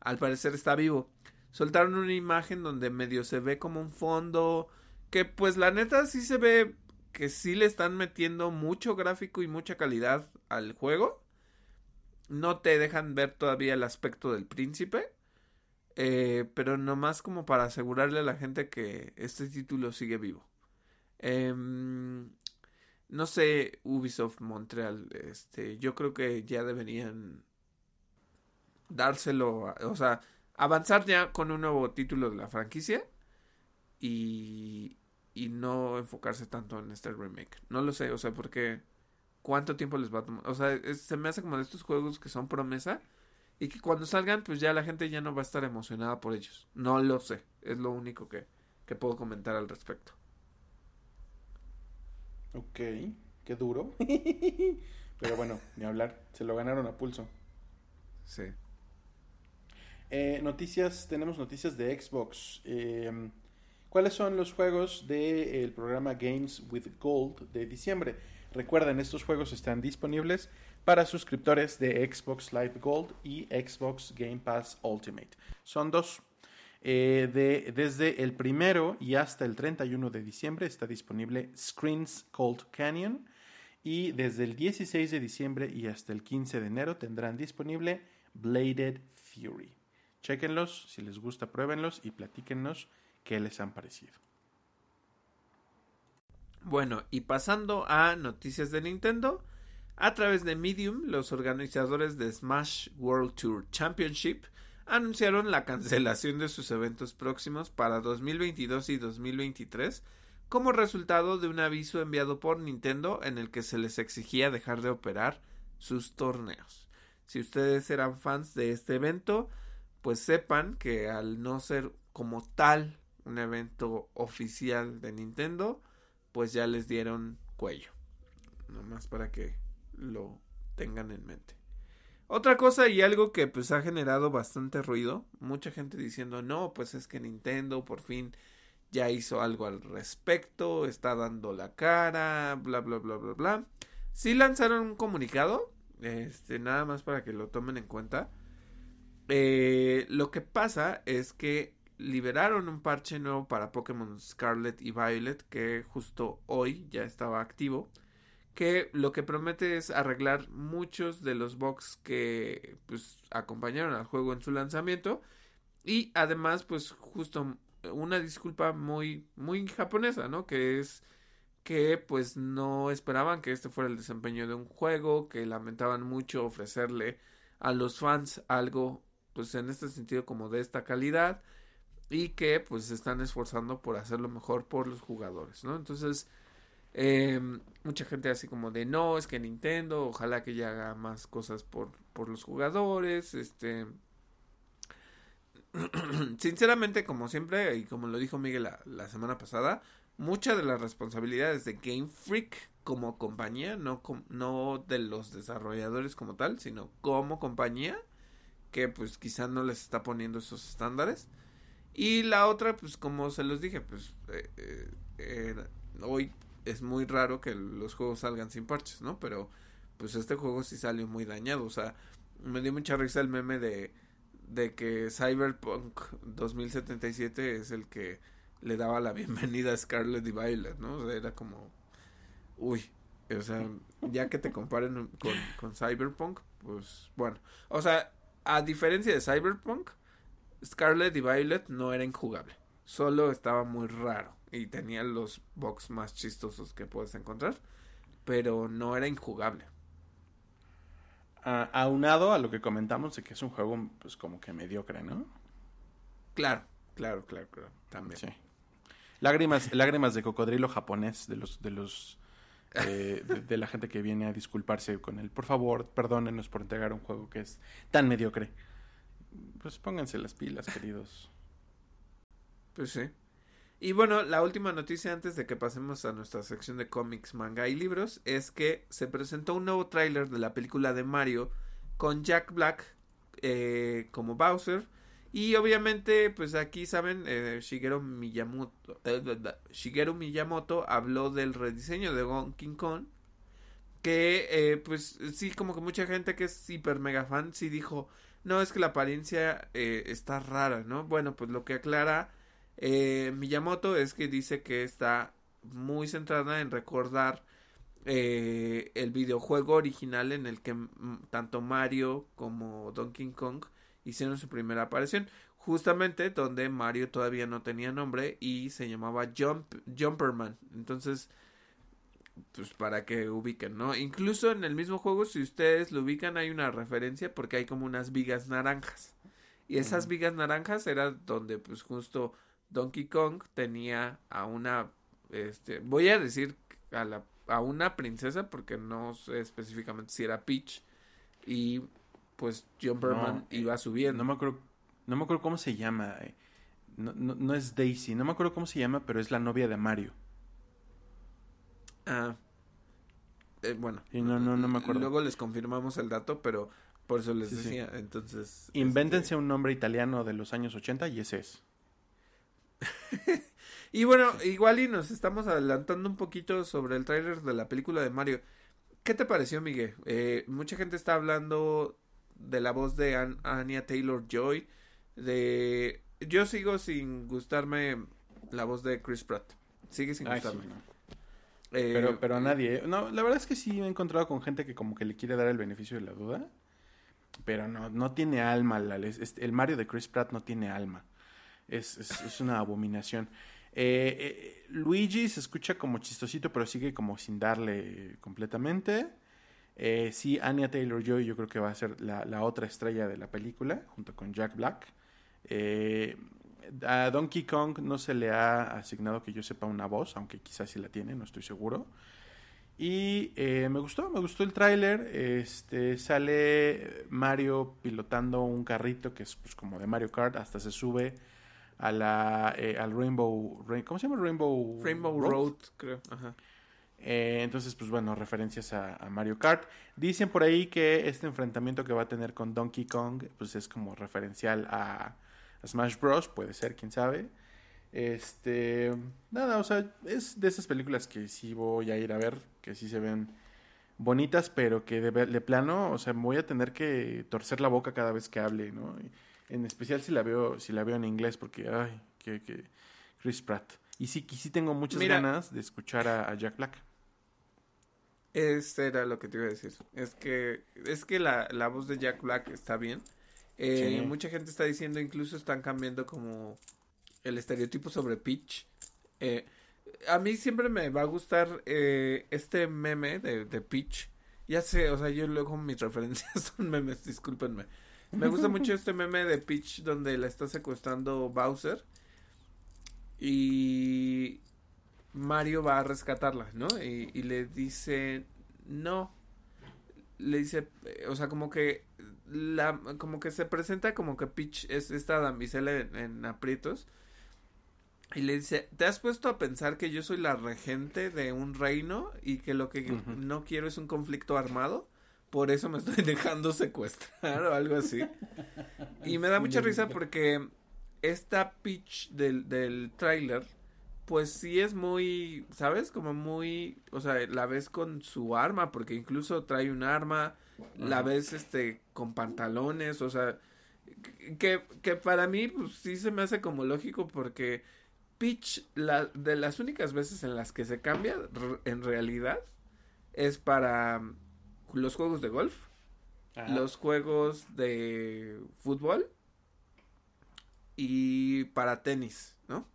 al parecer está vivo. Soltaron una imagen donde medio se ve como un fondo que pues la neta sí se ve que sí le están metiendo mucho gráfico y mucha calidad al juego. No te dejan ver todavía el aspecto del príncipe. Eh, pero nomás como para asegurarle a la gente que este título sigue vivo. Em, no sé, Ubisoft Montreal, este, yo creo que ya deberían dárselo, o sea, avanzar ya con un nuevo título de la franquicia y, y no enfocarse tanto en este remake. No lo sé, o sea, porque cuánto tiempo les va a tomar. O sea, se me hace como de estos juegos que son promesa y que cuando salgan, pues ya la gente ya no va a estar emocionada por ellos. No lo sé, es lo único que, que puedo comentar al respecto. Ok, qué duro. Pero bueno, ni hablar, se lo ganaron a pulso. Sí. Eh, noticias, tenemos noticias de Xbox. Eh, ¿Cuáles son los juegos del programa Games with Gold de diciembre? Recuerden, estos juegos están disponibles para suscriptores de Xbox Live Gold y Xbox Game Pass Ultimate. Son dos. Eh, de, desde el primero y hasta el 31 de diciembre está disponible Screens Cold Canyon. Y desde el 16 de diciembre y hasta el 15 de enero tendrán disponible Bladed Fury. Chequenlos, si les gusta, pruébenlos y platíquenos qué les han parecido. Bueno, y pasando a noticias de Nintendo, a través de Medium, los organizadores de Smash World Tour Championship anunciaron la cancelación de sus eventos próximos para 2022 y 2023 como resultado de un aviso enviado por Nintendo en el que se les exigía dejar de operar sus torneos. Si ustedes eran fans de este evento, pues sepan que al no ser como tal un evento oficial de Nintendo, pues ya les dieron cuello. Nomás para que lo tengan en mente. Otra cosa y algo que pues ha generado bastante ruido, mucha gente diciendo, no, pues es que Nintendo por fin ya hizo algo al respecto, está dando la cara, bla, bla, bla, bla, bla. Sí lanzaron un comunicado, este, nada más para que lo tomen en cuenta. Eh, lo que pasa es que liberaron un parche nuevo para Pokémon Scarlet y Violet que justo hoy ya estaba activo que lo que promete es arreglar muchos de los bugs que pues acompañaron al juego en su lanzamiento y además pues justo una disculpa muy muy japonesa, ¿no? Que es que pues no esperaban que este fuera el desempeño de un juego, que lamentaban mucho ofrecerle a los fans algo pues en este sentido como de esta calidad y que pues se están esforzando por hacerlo mejor por los jugadores, ¿no? Entonces, eh, mucha gente así como de no, es que Nintendo, ojalá que ya haga más cosas por, por los jugadores, este... Sinceramente, como siempre, y como lo dijo Miguel la, la semana pasada, muchas de las responsabilidades de Game Freak como compañía, no, no de los desarrolladores como tal, sino como compañía, que pues quizá no les está poniendo esos estándares. Y la otra, pues como se los dije, pues eh, eh, hoy es muy raro que los juegos salgan sin parches, ¿no? Pero pues este juego sí salió muy dañado, o sea, me dio mucha risa el meme de, de que Cyberpunk 2077 es el que le daba la bienvenida a Scarlet y Violet, ¿no? O sea, era como, uy, o sea, ya que te comparen con, con Cyberpunk, pues bueno, o sea, a diferencia de Cyberpunk, Scarlet y Violet no era injugable. Solo estaba muy raro y tenía los bugs más chistosos que puedes encontrar, pero no era injugable. Aunado a lo que comentamos de que es un juego pues como que mediocre, ¿no? Claro, claro, claro, claro, también. Sí. Lágrimas, lágrimas de cocodrilo japonés de los de los eh, de, de, la gente que viene a disculparse con él. Por favor, perdónenos por entregar un juego que es tan mediocre. Pues pónganse las pilas, queridos. Pues sí. Y bueno, la última noticia antes de que pasemos a nuestra sección de cómics, manga y libros es que se presentó un nuevo tráiler de la película de Mario con Jack Black eh, como Bowser. Y obviamente pues aquí saben eh, Shigeru Miyamoto eh, Shigeru Miyamoto habló del rediseño de Donkey Kong que eh, pues sí como que mucha gente que es hiper mega fan sí dijo no es que la apariencia eh, está rara no bueno pues lo que aclara eh, Miyamoto es que dice que está muy centrada en recordar eh, el videojuego original en el que tanto Mario como Donkey Kong hicieron su primera aparición. Justamente donde Mario todavía no tenía nombre y se llamaba Jump, Jumperman. Entonces, pues para que ubiquen, ¿no? Incluso en el mismo juego, si ustedes lo ubican, hay una referencia porque hay como unas vigas naranjas. Y esas vigas naranjas era donde pues justo Donkey Kong tenía a una, este, voy a decir a, la, a una princesa porque no sé específicamente si era Peach y pues Jumperman no, iba subiendo. No me acuerdo, no me acuerdo cómo se llama. Eh. No, no, no, es Daisy, no me acuerdo cómo se llama, pero es la novia de Mario. Ah. Eh, bueno. Y no, no, no me acuerdo. Luego les confirmamos el dato, pero por eso les sí, decía. Sí. Entonces. Invéntense este... un nombre italiano de los años 80 y ese es. y bueno, igual y nos estamos adelantando un poquito sobre el tráiler de la película de Mario. ¿Qué te pareció, Miguel? Eh, mucha gente está hablando de la voz de An Anya Taylor Joy. De. Yo sigo sin gustarme la voz de Chris Pratt. Sigue sin Ay, gustarme. sí, no. eh, pero, pero a nadie. No, la verdad es que sí me he encontrado con gente que como que le quiere dar el beneficio de la duda. Pero no, no tiene alma. La, el Mario de Chris Pratt no tiene alma. Es, es, una abominación. Eh, eh, Luigi se escucha como chistosito, pero sigue como sin darle completamente. Eh, sí, Anya Taylor Joy yo creo que va a ser la, la, otra estrella de la película, junto con Jack Black. Eh, a Donkey Kong no se le ha asignado que yo sepa una voz, aunque quizás sí la tiene, no estoy seguro. Y eh, me gustó, me gustó el tráiler. Este sale Mario pilotando un carrito que es pues, como de Mario Kart, hasta se sube a la eh, al Rainbow ¿cómo se llama Rainbow Rainbow Road, Road creo ajá. Eh, entonces pues bueno referencias a, a, Mario Kart. Dicen por ahí que este enfrentamiento que va a tener con Donkey Kong pues es como referencial a, a Smash Bros. Puede ser quién sabe. Este nada o sea es de esas películas que sí voy a ir a ver que sí se ven bonitas pero que de, de plano o sea voy a tener que torcer la boca cada vez que hable no y, En especial si la veo, si la veo en inglés, porque ay, que, que Chris Pratt. Y sí, sí tengo muchas ganas de escuchar a, Jack Black. Este era lo que te iba a decir. Es que, es que la, la voz de Jack Black está bien. Eh, mucha gente está diciendo, incluso están cambiando como el estereotipo sobre Peach. Eh, a mí siempre me va a gustar eh, este meme de, de Peach. Ya sé, o sea, yo luego mis referencias son memes, discúlpenme. Me gusta mucho este meme de Peach donde la está secuestrando Bowser y Mario va a rescatarla, ¿no? Y, le dice, no, le dice, o sea, como que la, como que se presenta como que Peach es esta damisela en, aprietos y le dice, ¿te has puesto a pensar que yo soy la regente de un reino y que lo que no quiero es un conflicto armado? Por eso me estoy dejando secuestrar o algo así. Y me da mucha risa porque esta pitch del, del tráiler, pues sí es muy, ¿sabes? Como muy, o sea, la ves con su arma, porque incluso trae un arma, la ves este con pantalones, o sea, que, que para mí pues sí se me hace como lógico porque Peach, la, de las únicas veces en las que se cambia en realidad es para los juegos de golf, los juegos de fútbol y para tenis, ¿no?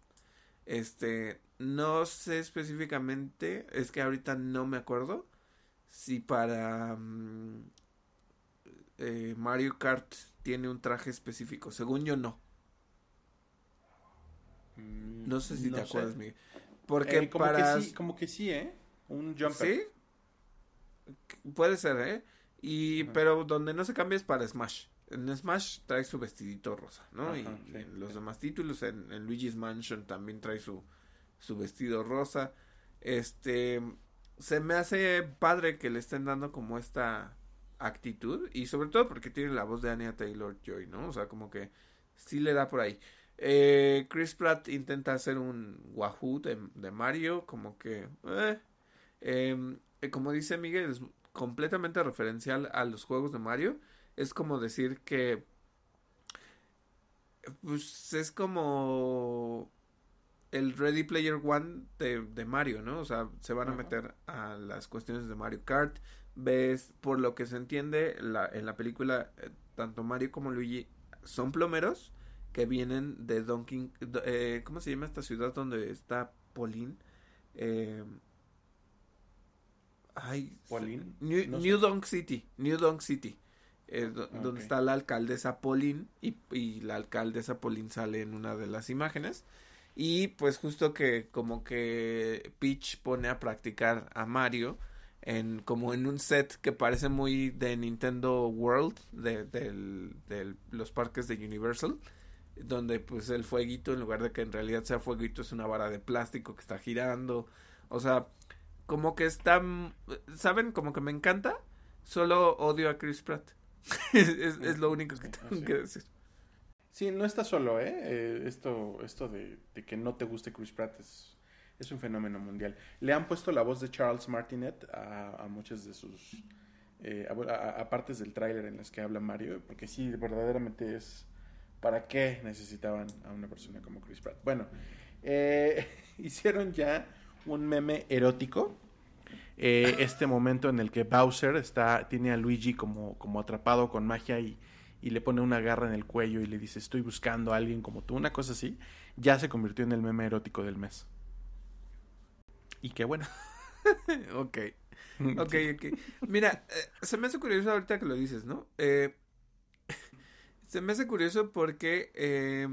Este, no sé específicamente, es que ahorita no me acuerdo si para mm, eh, Mario Kart tiene un traje específico. Según yo no. Mm, no sé si te acuerdas, Miguel. Porque eh, como para... Que sí, como que sí, ¿eh? Un jumper. ¿Sí? Puede ser, ¿eh? Y, pero donde no se cambia es para Smash. En Smash trae su vestidito rosa, ¿no? y en los demás títulos, en, Luigi's Mansion también trae su, su vestido rosa. Este, se me hace padre que le estén dando como esta actitud y sobre todo porque tiene la voz de Anya Taylor Joy, ¿no? O sea, como que sí le da por ahí. Eh, Chris Pratt intenta hacer un Wahoo de, de Mario, como que, eh, eh, como dice Miguel, es completamente referencial a los juegos de Mario. Es como decir que, pues es como el Ready Player One de, Mario, ¿no? O sea, se van a meter a las cuestiones de Mario Kart. Ves, por lo que se entiende, la, en la película, eh, tanto Mario como Luigi son plomeros que vienen de Donkey... Eh, ¿Cómo se llama esta ciudad donde está Pauline? Eh, ay, New, Donk City. New Donk City. Eh, donde está la alcaldesa Pauline y, y, la alcaldesa Pauline sale en una de las imágenes. Y pues justo que como que Peach pone a practicar a Mario en como en un set que parece muy de Nintendo World de, de los parques de Universal donde pues el fueguito en lugar de que en realidad sea fueguito es una vara de plástico que está girando. O sea como que está saben como que me encanta solo odio a Chris Pratt. Es, lo único que tengo que decir. Sí no está solo eh, eh esto esto de, de, que no te guste Chris Pratt es, es un fenómeno mundial. Le han puesto la voz de Charles Martinet a, a muchas de sus eh, a, a, partes del tráiler en las que habla Mario porque sí verdaderamente es ¿Para qué necesitaban a una persona como Chris Pratt? Bueno, eh, hicieron ya un meme erótico. Eh, este momento en el que Bowser está, tiene a Luigi como, como atrapado con magia y, le pone una garra en el cuello y le dice estoy buscando a alguien como tú, una cosa así, ya se convirtió en el meme erótico del mes. Y qué bueno. ok. Ok, ok. Mira, eh, se me hace curioso ahorita que lo dices, ¿no? Eh, se me hace curioso porque eh,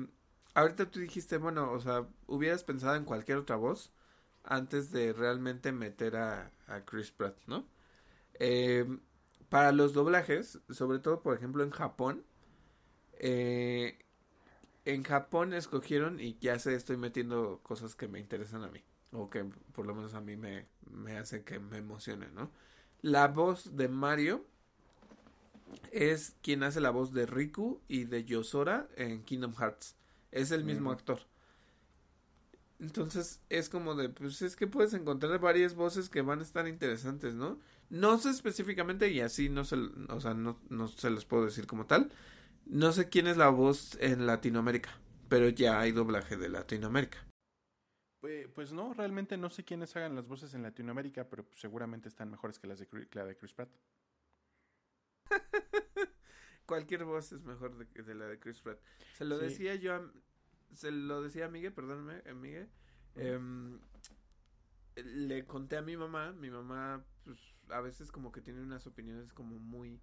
ahorita tú dijiste, bueno, o sea, hubieras pensado en cualquier otra voz antes de realmente meter a, Chris Pratt, ¿no? Eh, para los doblajes, sobre todo, por ejemplo, en Japón, eh, en Japón escogieron, y ya sé, estoy metiendo cosas que me interesan a mí, o que por lo menos a mí me, me hace que me emocione, ¿no? La voz de Mario es quien hace la voz de Riku y de Yosora en Kingdom Hearts. Es el mismo actor. Entonces es como de, pues es que puedes encontrar varias voces que van a estar interesantes, ¿no? No sé específicamente y así no se, o sea, no, no se los puedo decir como tal, No sé quién es la voz en Latinoamérica, pero ya hay doblaje de Latinoamérica. Pues, pues no, realmente no sé quiénes hagan las voces en Latinoamérica, pero seguramente están mejores que las de, la de Chris Pratt. Cualquier voz es mejor de, de, la de Chris Pratt. Se lo decía yo a, se lo decía a Miguel, perdóname, Miguel. Em, le conté a mi mamá, mi mamá pues a veces como que tiene unas opiniones como muy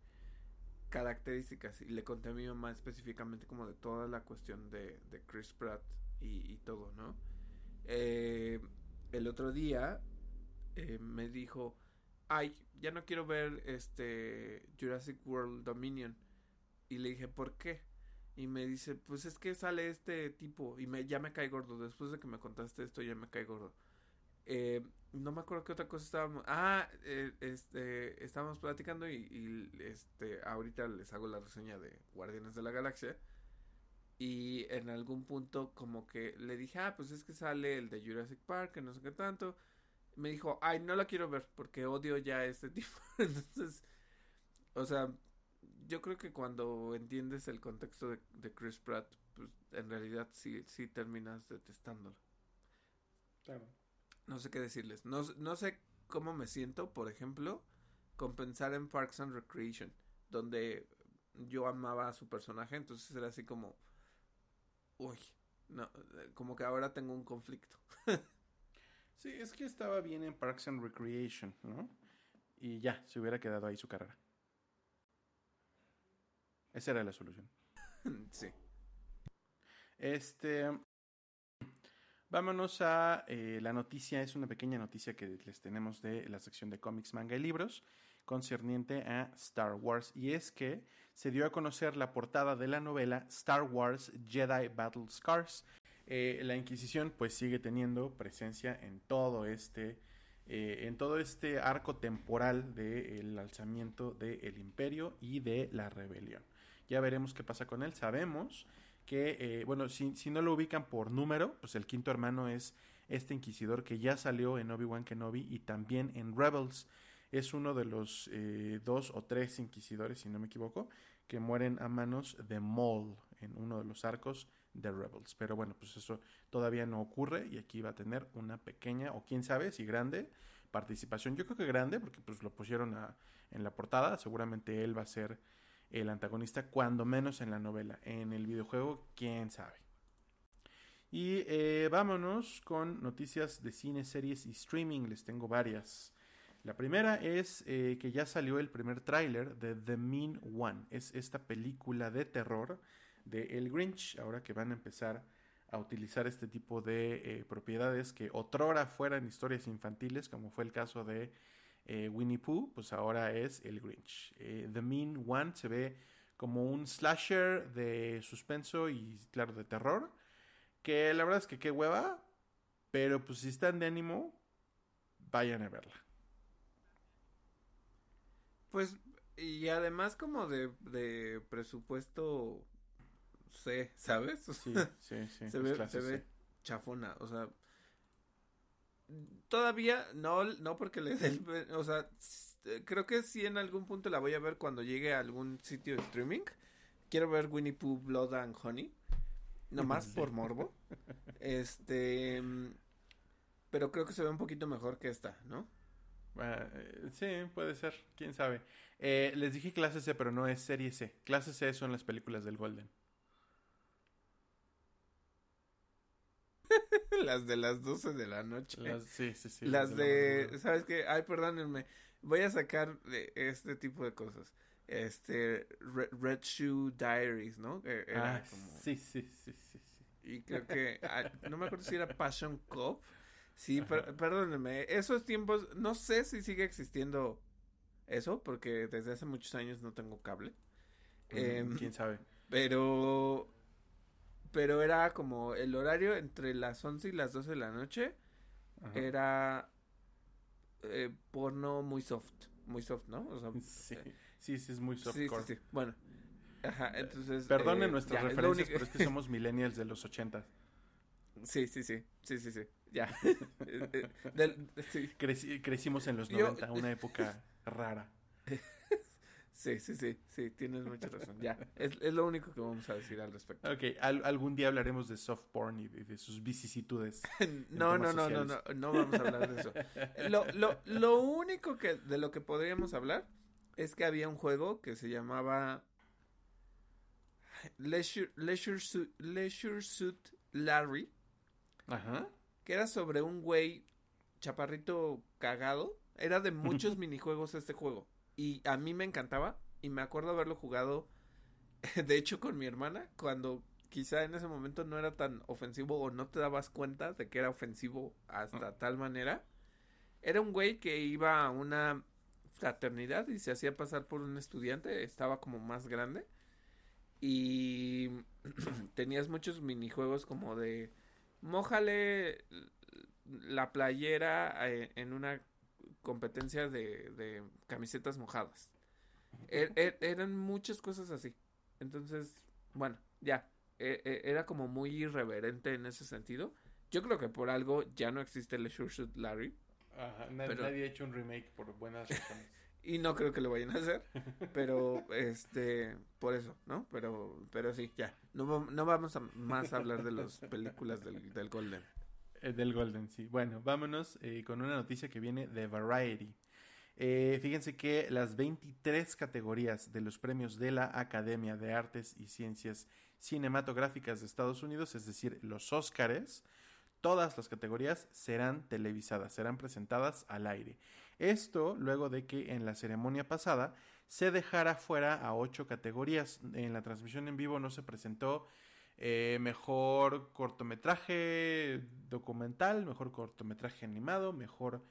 características y le conté a mi mamá específicamente como de toda la cuestión de, de Chris Pratt y, y todo, ¿no? Eh, el otro día eh, me dijo, ay, ya no quiero ver este Jurassic World Dominion. Y le dije, ¿por qué? Y me dice, pues es que sale este tipo y me, ya me cae gordo. Después de que me contaste esto, ya me cae gordo. Eh, no me acuerdo qué otra cosa estábamos. Ah, eh, este, estábamos platicando y, y, este, ahorita les hago la reseña de Guardianes de la Galaxia. Y en algún punto como que le dije, ah, pues es que sale el de Jurassic Park, que no sé qué tanto. Me dijo, ay, no la quiero ver porque odio ya a este tipo. Entonces, o sea, yo creo que cuando entiendes el contexto de, de Chris Pratt, pues en realidad sí, sí terminas detestándolo. Claro. No sé qué decirles. No, no sé cómo me siento, por ejemplo, con pensar en Parks and Recreation, donde yo amaba a su personaje, entonces era así como uy, no, como que ahora tengo un conflicto. sí, es que estaba bien en Parks and Recreation, ¿no? Y ya, se hubiera quedado ahí su carrera. Esa era la solución. sí. Este. Vámonos a eh, la noticia, es una pequeña noticia que les tenemos de la sección de cómics, manga y libros concerniente a Star Wars y es que se dio a conocer la portada de la novela Star Wars Jedi Battle Scars. Eh, la Inquisición pues sigue teniendo presencia en todo este eh, en todo este arco temporal del alzamiento del imperio y de la rebelión. Ya veremos qué pasa con él. Sabemos que, eh, bueno, si, si, no lo ubican por número, pues el quinto hermano es este inquisidor que ya salió en Obi-Wan Kenobi y también en Rebels es uno de los eh, dos o tres inquisidores, si no me equivoco, que mueren a manos de Maul en uno de los arcos de Rebels. Pero bueno, pues eso todavía no ocurre y aquí va a tener una pequeña, o quién sabe si grande, participación. Yo creo que grande, porque pues lo pusieron en la portada, seguramente él va a ser el antagonista, cuando menos en la novela. En el videojuego, quién sabe. Y eh, vámonos con noticias de cine, series y streaming. Les tengo varias. La primera es eh, que ya salió el primer tráiler de The Mean One. Es esta película de terror de El Grinch, ahora que van a empezar a utilizar este tipo de eh, propiedades que otrora fueran historias infantiles, como fue el caso de eh, Winnie Pooh, pues ahora es El Grinch. The Mean One se ve como un slasher de suspenso y, claro, de terror, que la verdad es que qué hueva, pero pues si están de ánimo, vayan a verla. Pues, y además como de, de presupuesto C, ¿sabes? Sí, sí, sí. se, ve, se ve chafona, o sea, todavía no, no porque le dé o sea, creo que sí en algún punto la voy a ver cuando llegue a algún sitio de streaming. Quiero ver Winnie Pooh Blood and Honey, nomás por morbo. Este, pero creo que se ve un poquito mejor que esta, ¿no? Uh, sí, puede ser, quién sabe. Eh, les dije clase C, pero no es serie C. Clase C son las películas del Golden. Las de las 12 de la noche. Las, sí, sí, sí. Las, de, ¿sabes qué? Ay, perdónenme. Voy a sacar de este tipo de cosas. Este, Red, Shoe Diaries, ¿no? Era ah, como... sí, sí, sí, sí, sí. Y creo que, no me acuerdo si era Passion Cop. Sí, perdónenme, esos tiempos, no sé si sigue existiendo eso, porque desde hace muchos años no tengo cable. Em, ¿Quién sabe? Pero, pero era como el horario entre las 11 y las 12 de la noche, era eh, porno muy soft, muy soft, ¿no? sí, eh, sí, sí, es muy soft. Sí, sí, Bueno, ajá, entonces... Perdonen eh, nuestras referencias, pero es que somos millennials de los 80. Sí, sí, sí, sí, sí, sí, ya. crecimos en los 90, una época rara. Sí, sí, sí, sí, tienes mucha razón. Ya, es, es lo único que vamos a decir al respecto. Ok, al- algún día hablaremos de soft porn y de, de sus vicisitudes. No, no, no, no, no, no vamos a hablar de eso. Lo, lo, lo único que de lo que podríamos hablar es que había un juego que se llamaba Leisure, Leisure, Suit, Leisure Suit Larry, Ajá. que era sobre un güey chaparrito cagado. Era de muchos minijuegos este juego. Y a mí me encantaba. Y me acuerdo haberlo jugado, de hecho, con mi hermana, cuando quizá en ese momento no era tan ofensivo o no te dabas cuenta de que era ofensivo hasta tal manera. Era un güey que iba a una fraternidad y se hacía pasar por un estudiante, estaba como más grande. Y tenías muchos minijuegos como de mójale la playera eh, en una competencia de, de camisetas mojadas. Er- er- eran muchas cosas así. Entonces, bueno, ya. E- e- era como muy irreverente en ese sentido. Yo creo que por algo ya no existe el Sure Shoot Larry. Ajá. na- Pero- Nadie ha hecho un remake por buenas razones. Y no creo que lo vayan a hacer. Pero, este, por eso, ¿no? Pero, pero sí, ya. No, no vamos a más hablar de las películas del, del Golden. Eh, del Golden, sí. Bueno, vámonos eh, con una noticia que viene de Variety. Eh, fíjense que las 23 categorías de los premios de la Academia de Artes y Ciencias Cinematográficas de Estados Unidos, es decir, los Óscares, todas las categorías serán televisadas, serán presentadas al aire. Esto luego de que en la ceremonia pasada se dejara fuera a ocho categorías. En la transmisión en vivo no se presentó eh, mejor cortometraje documental, mejor cortometraje animado, mejor,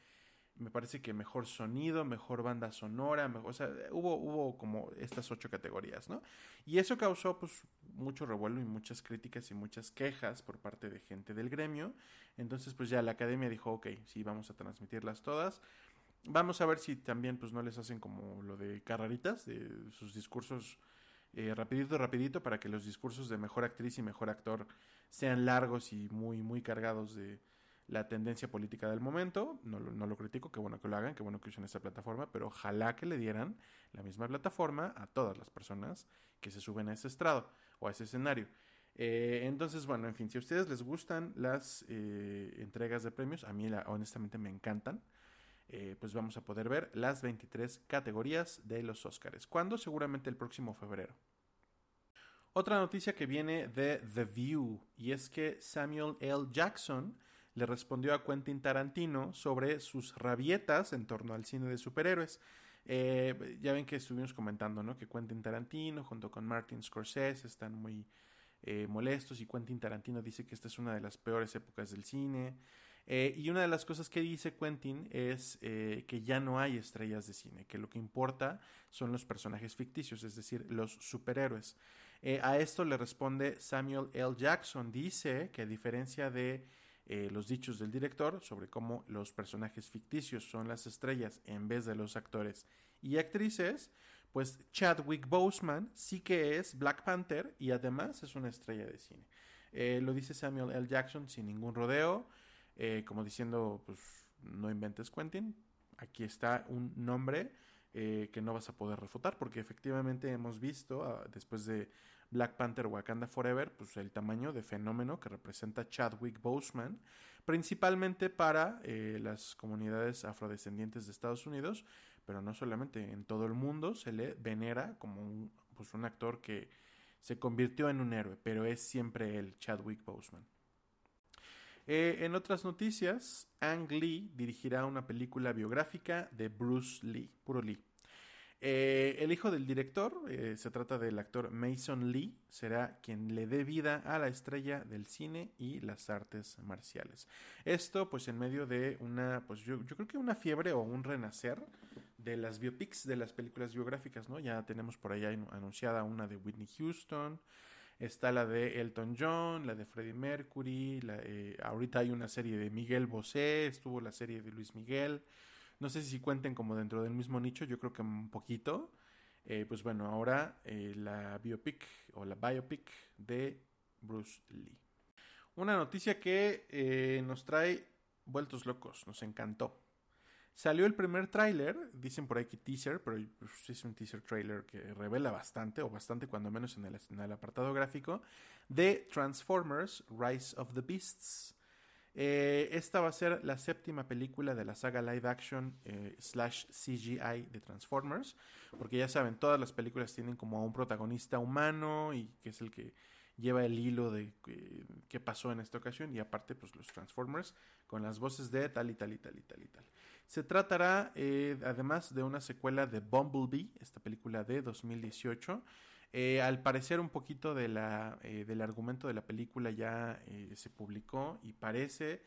me parece que mejor sonido, mejor banda sonora, mejor, o sea, hubo, hubo como estas ocho categorías, ¿no? Y eso causó pues mucho revuelo y muchas críticas y muchas quejas por parte de gente del gremio. Entonces pues ya la academia dijo, ok, sí, vamos a transmitirlas todas. Vamos a ver si también pues no les hacen como lo de carreritas, de sus discursos eh, rapidito, rapidito, para que los discursos de mejor actriz y mejor actor sean largos y muy, muy cargados de la tendencia política del momento. No lo, no lo critico, qué bueno que lo hagan, qué bueno que usen esa plataforma, pero ojalá que le dieran la misma plataforma a todas las personas que se suben a ese estrado o a ese escenario. Eh, entonces, bueno, en fin, si a ustedes les gustan las eh, entregas de premios, a mí honestamente me encantan eh, pues vamos a poder ver las 23 categorías de los Oscars. ¿Cuándo? Seguramente el próximo febrero. Otra noticia que viene de The View y es que Samuel L. Jackson le respondió a Quentin Tarantino sobre sus rabietas en torno al cine de superhéroes. Eh, ya ven que estuvimos comentando, ¿no? Que Quentin Tarantino junto con Martin Scorsese están muy eh, molestos y Quentin Tarantino dice que esta es una de las peores épocas del cine. Eh, y una de las cosas que dice Quentin es eh, que ya no hay estrellas de cine, que lo que importa son los personajes ficticios, es decir, los superhéroes. Eh, a esto le responde Samuel L. Jackson, dice que a diferencia de los dichos del director sobre cómo los personajes ficticios son las estrellas en vez de los actores y actrices, pues Chadwick Boseman sí que es Black Panther y además es una estrella de cine. Lo dice Samuel L. Jackson sin ningún rodeo, eh, como diciendo, pues no inventes Quentin, aquí está un nombre eh, que no vas a poder refutar, porque efectivamente hemos visto, ah, después de Black Panther Wakanda Forever, pues el tamaño de fenómeno que representa Chadwick Boseman, principalmente para eh, las comunidades afrodescendientes de Estados Unidos, pero no solamente en todo el mundo se le venera como un, pues un actor que se convirtió en un héroe, pero es siempre él, Chadwick Boseman. Eh, en otras noticias, Ang Lee dirigirá una película biográfica de Bruce Lee, puro Lee. Eh, el hijo del director, eh, se trata del actor Mason Lee, será quien le dé vida a la estrella del cine y las artes marciales. Esto pues en medio de una, pues yo, yo creo que una fiebre o un renacer de las biopics, de las películas biográficas, ¿no? Ya tenemos por allá anunciada una de Whitney Houston, Está la de Elton John, la de Freddie Mercury, la, eh, ahorita hay una serie de Miguel Bosé, estuvo la serie de Luis Miguel. No sé si cuenten como dentro del mismo nicho, yo creo que un poquito. Eh, pues bueno, ahora eh, la biopic o la biopic de Bruce Lee. Una noticia que nos trae vueltos locos, nos encantó. Salió el primer tráiler, dicen por ahí que teaser, pero pues, es un teaser trailer que revela bastante, o bastante cuando menos en el, apartado gráfico, de Transformers Rise of the Beasts. Eh, esta va a ser la séptima película de la saga live action eh, slash CGI de Transformers, porque ya saben, todas las películas tienen como a un protagonista humano y que es el que lleva el hilo de qué pasó en esta ocasión y aparte pues los Transformers con las voces de tal y tal y tal y tal y tal. Se tratará eh, además de una secuela de Bumblebee, esta película de 2018. Eh, al parecer un poquito de la, eh, del argumento de la película ya se publicó y parece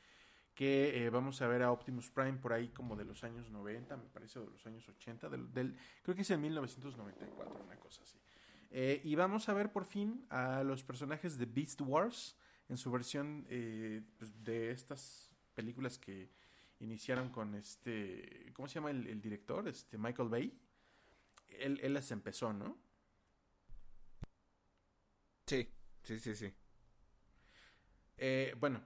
que vamos a ver a Optimus Prime por ahí como de los años 90, me parece, de los años 80, del, creo que es en 1994, una cosa así. Eh, y vamos a ver por fin a los personajes de Beast Wars en su versión eh, pues, de estas películas que iniciaron con este, ¿cómo se llama el, director? Este Michael Bay. Él, él, las empezó, ¿no? Sí, sí, sí, sí. Eh, bueno,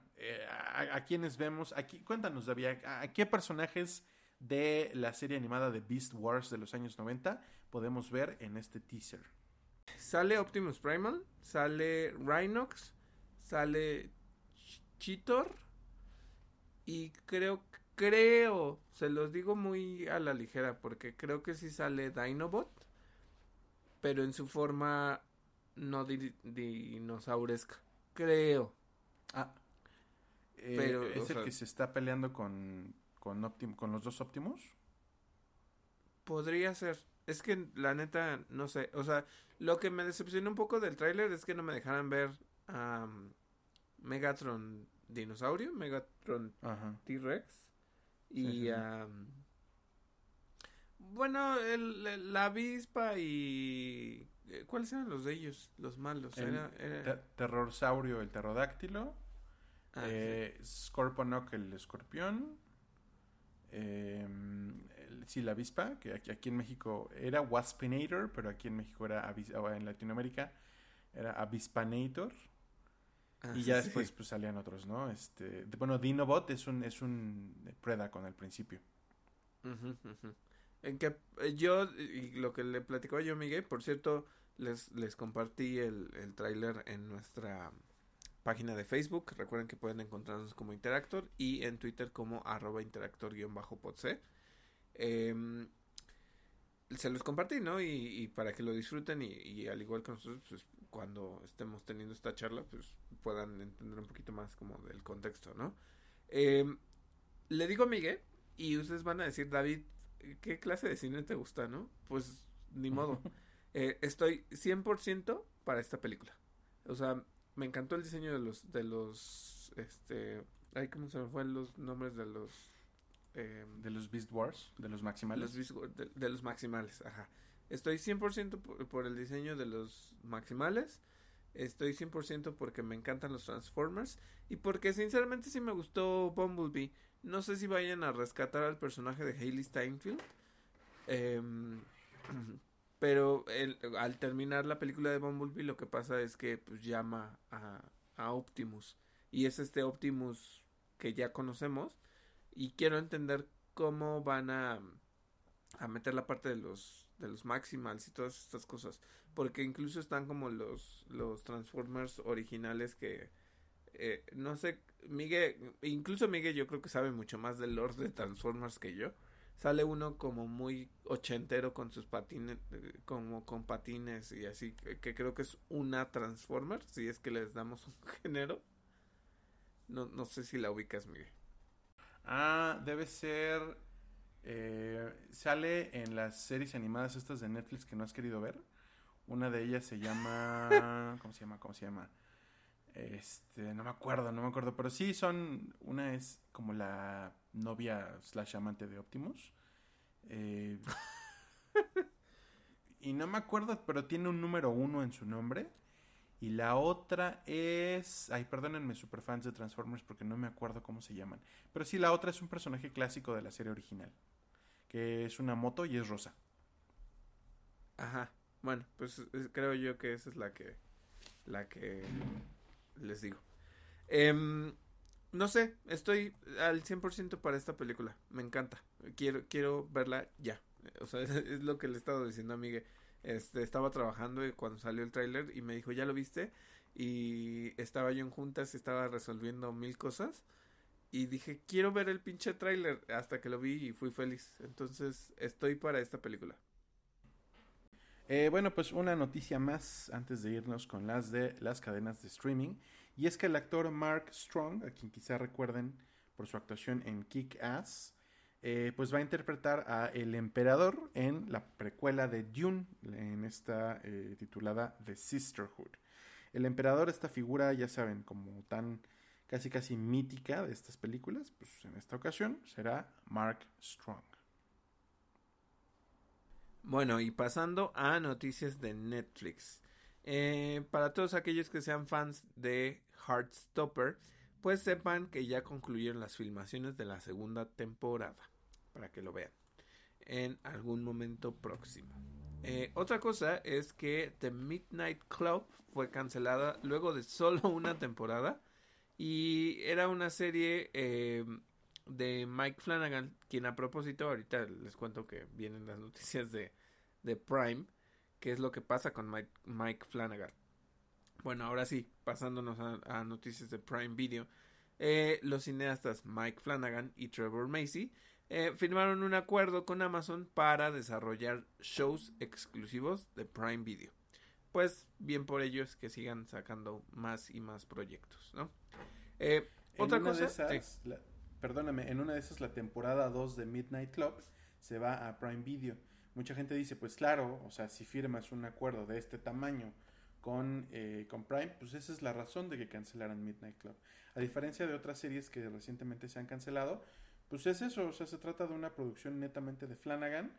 a, quienes vemos, aquí, cuéntanos, David, ¿a, qué personajes de la serie animada de Beast Wars de los años 90 podemos ver en este teaser? Sale Optimus Primal, sale Rhinox, sale Cheetor y creo, creo, se los digo muy a la ligera porque creo que sí sale Dinobot, pero en su forma no dinosauresca, creo. Ah, eh, pero, ¿es el que se está peleando con, con, con los dos Optimus? Podría ser. Es que la neta, no sé. O sea, lo que me decepcionó un poco del tráiler es que no me dejaran ver a Megatron dinosaurio, Megatron T-Rex. Y bueno, el, la avispa y... Eh, ¿Cuáles eran los de ellos? Los malos. El era, Terrorsaurio, el pterodáctilo. Ah, eh, el escorpión. Eh, sí, la avispa, que aquí, aquí, en México era Waspinator, pero aquí en México era, en Latinoamérica era Avispanator. Ah, y ya después pues salían otros, ¿no? Este, bueno, Dinobot es un, es un Predacon al principio. En que eh, yo, y lo que le platicó yo, Miguel, por cierto, les, les compartí el, el tráiler en nuestra página de Facebook. Recuerden que pueden encontrarnos como Interactor y en Twitter como arroba interactor-podc. Em, se los compartí, ¿no? Y, para que lo disfruten y, al igual que nosotros, pues cuando estemos teniendo esta charla, pues puedan entender un poquito más como del contexto, ¿no? Em, le digo a Miguel y ustedes van a decir, David, ¿qué clase de cine te gusta, no? Pues ni modo. eh, estoy 100% para esta película. O sea, me encantó el diseño de los, de los, este, ay, ¿cómo se me fue los nombres de los? Em, de los Beast Wars, de los maximales. de, los maximales, ajá. Estoy 100% por, por el diseño de los maximales. Estoy 100% porque me encantan los Transformers. Y porque sinceramente sí me gustó Bumblebee. No sé si vayan a rescatar al personaje de Hayley Steinfeld. Eh, Pero al terminar la película de Bumblebee lo que pasa es que pues llama a, a Optimus. Y es este Optimus que ya conocemos. Y quiero entender cómo van a, a meter la parte de los de los Maximals y todas estas cosas porque incluso están como los los Transformers originales que eh, no sé Miguel incluso Miguel yo creo que sabe mucho más del lore de Transformers que yo sale uno como muy ochentero con sus patines, como con patines y así, que, creo que es una Transformer, si es que les damos un género. No, no sé si la ubicas, Miguel. Ah, debe ser... Eh, sale en las series animadas estas de Netflix que no has querido ver. Una de ellas se llama... ¿Cómo se llama? ¿Cómo se llama? Este, no me acuerdo, no me acuerdo. Pero sí son... Una es como la novia slash amante de Optimus. Eh, y no me acuerdo, pero tiene un número uno en su nombre. Y la otra es... Ay, perdónenme, superfans de Transformers, porque no me acuerdo cómo se llaman. Pero sí, la otra es un personaje clásico de la serie original. Que es una moto y es rosa. Ajá. Bueno, pues creo yo que esa es la que... La que les digo. Eh, no sé, estoy al 100% para esta película. Me encanta. Quiero, quiero verla ya. O sea, es, lo que le he estado diciendo a Miguel. Este, estaba trabajando cuando salió el tráiler y me dijo, ¿ya lo viste? Y estaba yo en juntas, estaba resolviendo mil cosas. Y dije, quiero ver el pinche tráiler. Hasta que lo vi y fui feliz. Entonces, estoy para esta película. Eh, bueno, pues una noticia más antes de irnos con las de las cadenas de streaming. Y es que el actor Mark Strong, a quien quizá recuerden por su actuación en Kick Ass, eh, pues va a interpretar a el emperador en la precuela de Dune, en esta eh, titulada The Sisterhood. El emperador, esta figura, ya saben, como tan casi casi mítica de estas películas, pues en esta ocasión será Mark Strong. Bueno, y pasando a noticias de Netflix. Eh, para todos aquellos que sean fans de Heartstopper, pues sepan que ya concluyeron las filmaciones de la segunda temporada, para que lo vean en algún momento próximo. Eh, otra cosa es que The Midnight Club fue cancelada luego de solo una temporada y era una serie eh, de Mike Flanagan, quien a propósito, ahorita les cuento que vienen las noticias de, de Prime, qué es lo que pasa con Mike, Flanagan. Bueno, ahora sí, pasándonos a, noticias de Prime Video, eh, los cineastas Mike Flanagan y Trevor Macy eh, firmaron un acuerdo con Amazon para desarrollar shows exclusivos de Prime Video. Pues bien por ellos que sigan sacando más y más proyectos, ¿no? Eh, otra cosa. perdóname, en una de esas, la temporada 2 de Midnight Club se va a Prime Video. Mucha gente dice, pues claro, o sea, si firmas un acuerdo de este tamaño con, eh, con Prime, pues esa es la razón de que cancelaran Midnight Club. A diferencia de otras series que recientemente se han cancelado, pues es eso, o sea, se trata de una producción netamente de Flanagan,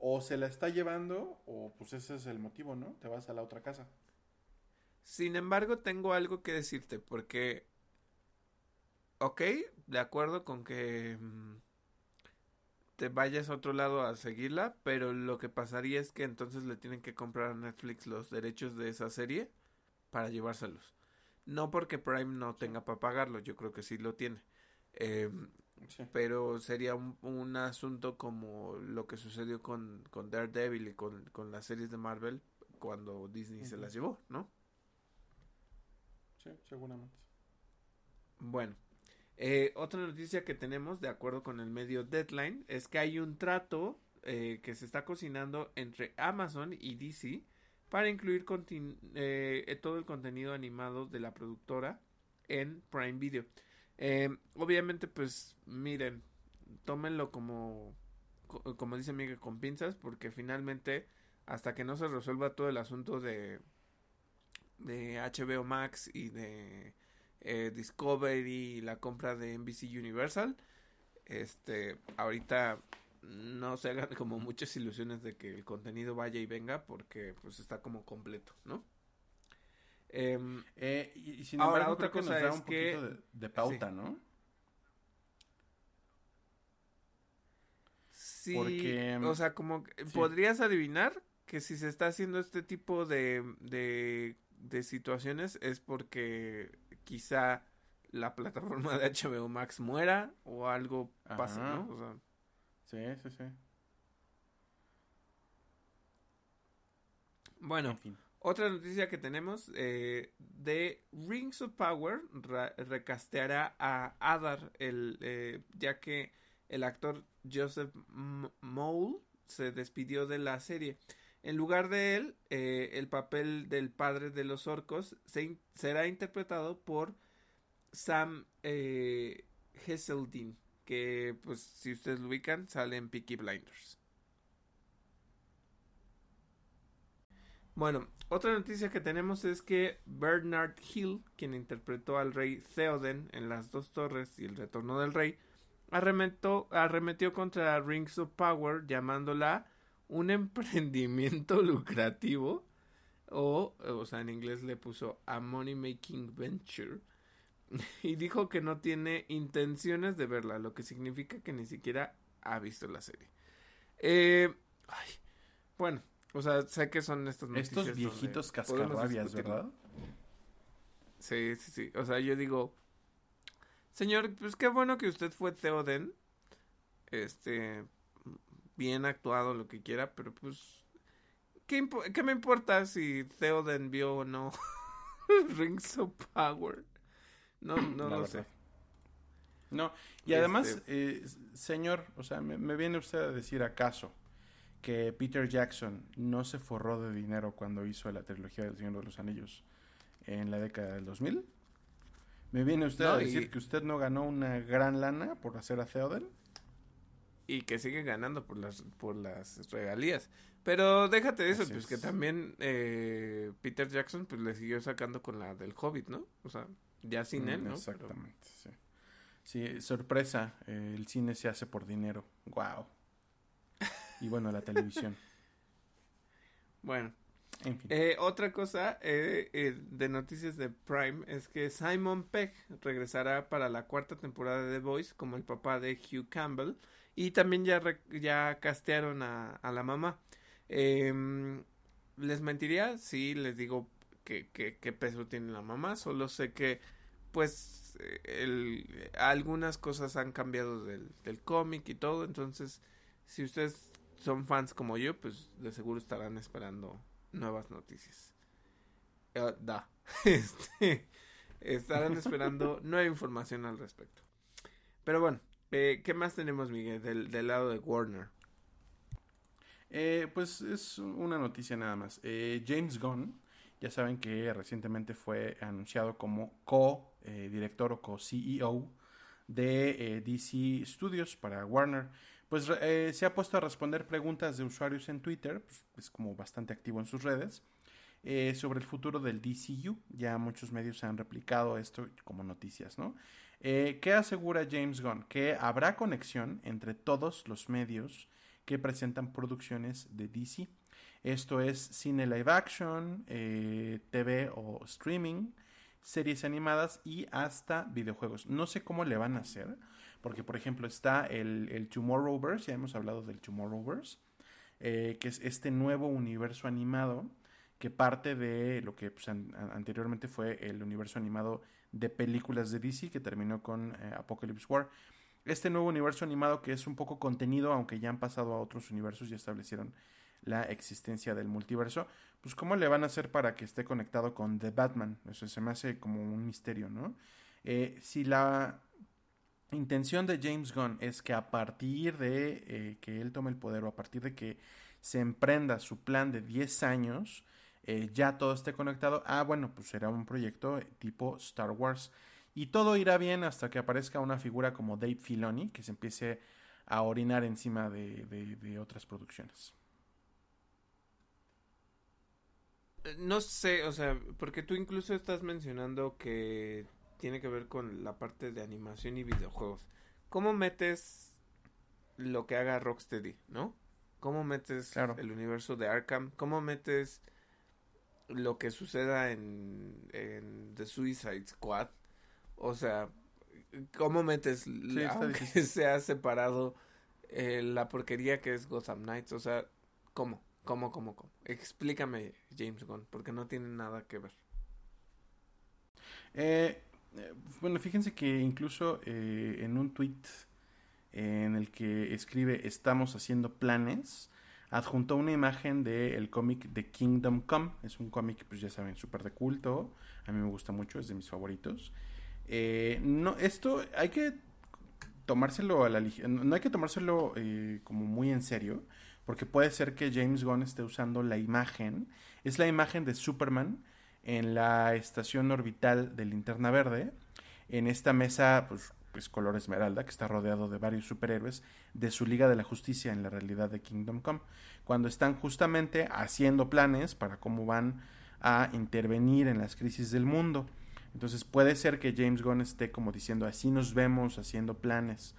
o se la está llevando, o pues ese es el motivo, ¿no? Te vas a la otra casa. Sin embargo, tengo algo que decirte, porque ok, de acuerdo con que mm, te vayas a otro lado a seguirla, pero lo que pasaría es que entonces le tienen que comprar a Netflix los derechos de esa serie para llevárselos. No porque Prime no tenga para pagarlo, yo creo que sí lo tiene. Pero sería un, asunto como lo que sucedió con, con Daredevil y con, con las series de Marvel cuando Disney se las llevó, ¿no? Sí, seguramente. Bueno, eh, otra noticia que tenemos, de acuerdo con el medio Deadline, es que hay un trato eh, que se está cocinando entre Amazon y DC para incluir eh, todo el contenido animado de la productora en Prime Video. Obviamente, pues miren, tómenlo como, como dice Miguel, con pinzas, porque finalmente, hasta que no se resuelva todo el asunto de, de HBO Max y de eh, Discovery, la compra de NBC Universal. Este, ahorita no se hagan como muchas ilusiones de que el contenido vaya y venga porque pues está como completo, ¿no? Em, eh, y, sin ahora otra cosa es que de, pauta, ¿no? Sí, o sea, como podrías adivinar que si se está haciendo este tipo de, de, de situaciones es porque quizá la plataforma de HBO Max muera o algo pase, ¿no? O sea, sí, sí, sí. Bueno, en fin. Otra noticia que tenemos eh, de Rings of Power recasteará a Adar, el, eh, ya que el actor Joseph Mole se despidió de la serie. En lugar de él, eh, el papel del padre de los orcos será interpretado por Sam eh, que pues si ustedes lo ubican, sale en Peaky Blinders. Bueno, otra noticia que tenemos es que Bernard Hill, quien interpretó al rey Theoden en Las Dos Torres y El Retorno del Rey, arremetió contra Rings of Power llamándola un emprendimiento lucrativo o, o sea, en inglés le puso a money making venture y dijo que no tiene intenciones de verla, lo que significa que ni siquiera ha visto la serie. Eh, ay, bueno, o sea, sé que son estos Estos viejitos cascarrabias, ¿verdad? Sí, sí, sí. O sea, yo digo, Señor, pues qué bueno que usted fue Theoden. Este, bien actuado, lo que quiera, pero pues, ¿qué, qué me importa si Theoden vio o no Rings of Power? No, no lo sé. No, y además, este eh, señor, o sea, me, viene usted a decir acaso que Peter Jackson no se forró de dinero cuando hizo la trilogía del Señor de los Anillos en la década del 2000. ¿Me viene usted a decir que usted no ganó una gran lana por hacer a Theoden? Y que sigue ganando por las, por las regalías. Pero déjate de eso, pues que también eh, Peter Jackson pues le siguió sacando con la del Hobbit, ¿no? O sea, ya sin mm, él, ¿no? Exactamente, sí. Sí, sorpresa, el cine se hace por dinero. Wow. Y bueno, la televisión. bueno. Eh, otra cosa eh, eh, de noticias de Prime es que Simon Pegg regresará para la cuarta temporada de The Voice como el papá de Hugh Campbell y también ya, ya castearon a, a la mamá. Em, ¿Les mentiría? Sí, les digo que, que, peso tiene la mamá, solo sé que pues el, algunas cosas han cambiado del, del cómic y todo, entonces si ustedes son fans como yo, pues de seguro estarán esperando nuevas noticias. Eh, da. Este, estarán esperando nueva información al respecto. Pero bueno, eh, ¿qué más tenemos, Miguel, del, del lado de Warner? Eh, pues es una noticia nada más. James Gunn, ya saben que recientemente fue anunciado como co-director o co-CEO de DC Studios para Warner pues eh, se ha puesto a responder preguntas de usuarios en Twitter, pues, es como bastante activo en sus redes, eh, sobre el futuro del DCU. Ya muchos medios han replicado esto como noticias, ¿no? Eh, ¿Qué asegura James Gunn? Que habrá conexión entre todos los medios que presentan producciones de DC. Esto es cine live action, TV o streaming, series animadas y hasta videojuegos. No sé cómo le van a hacer porque, por ejemplo, está el, el Tomorrowverse, ya hemos hablado del Tomorrowverse, eh, que es este nuevo universo animado que parte de lo que pues, anteriormente fue el universo animado de películas de DC, que terminó con eh, Apocalypse War. Este nuevo universo animado que es un poco contenido, aunque ya han pasado a otros universos y establecieron la existencia del multiverso, pues cómo le van a hacer para que esté conectado con The Batman. Eso se me hace como un misterio, ¿no? Eh, si la intención de James Gunn es que a partir de eh, que él tome el poder o a partir de que se emprenda su plan de 10 años, eh, ya todo esté conectado. Ah, bueno, pues será un proyecto tipo Star Wars. Y todo irá bien hasta que aparezca una figura como Dave Filoni que se empiece a orinar encima de, otras producciones. Eh, no sé, o sea, porque tú incluso estás mencionando que tiene que ver con la parte de animación y videojuegos. ¿Cómo metes lo que haga Rocksteady, no? ¿Cómo metes el universo de Arkham? ¿Cómo metes lo que suceda en, en The Suicide Squad? O sea, ¿cómo metes, que sea separado eh, la porquería que es Gotham Knights? O sea, ¿cómo? ¿Cómo, cómo, cómo? Explícame, James Gunn, porque no tiene nada que ver. Eh, eh, bueno, fíjense que incluso eh, en un tweet en el que escribe estamos haciendo planes, adjuntó una imagen del cómic de Kingdom Come. Es un cómic, pues ya saben, súper de culto. A mí me gusta mucho, es de mis favoritos. Eh, no, esto hay que tomárselo a la no hay que tomárselo como muy en serio, porque puede ser que James Gunn esté usando la imagen. Es la imagen de Superman en la estación orbital de Linterna Verde, en esta mesa, pues, pues, color esmeralda, que está rodeado de varios superhéroes de su Liga de la Justicia en la realidad de Kingdom Come, cuando están justamente haciendo planes para cómo van a intervenir en las crisis del mundo. Entonces puede ser que James Gunn esté como diciendo así nos vemos haciendo planes.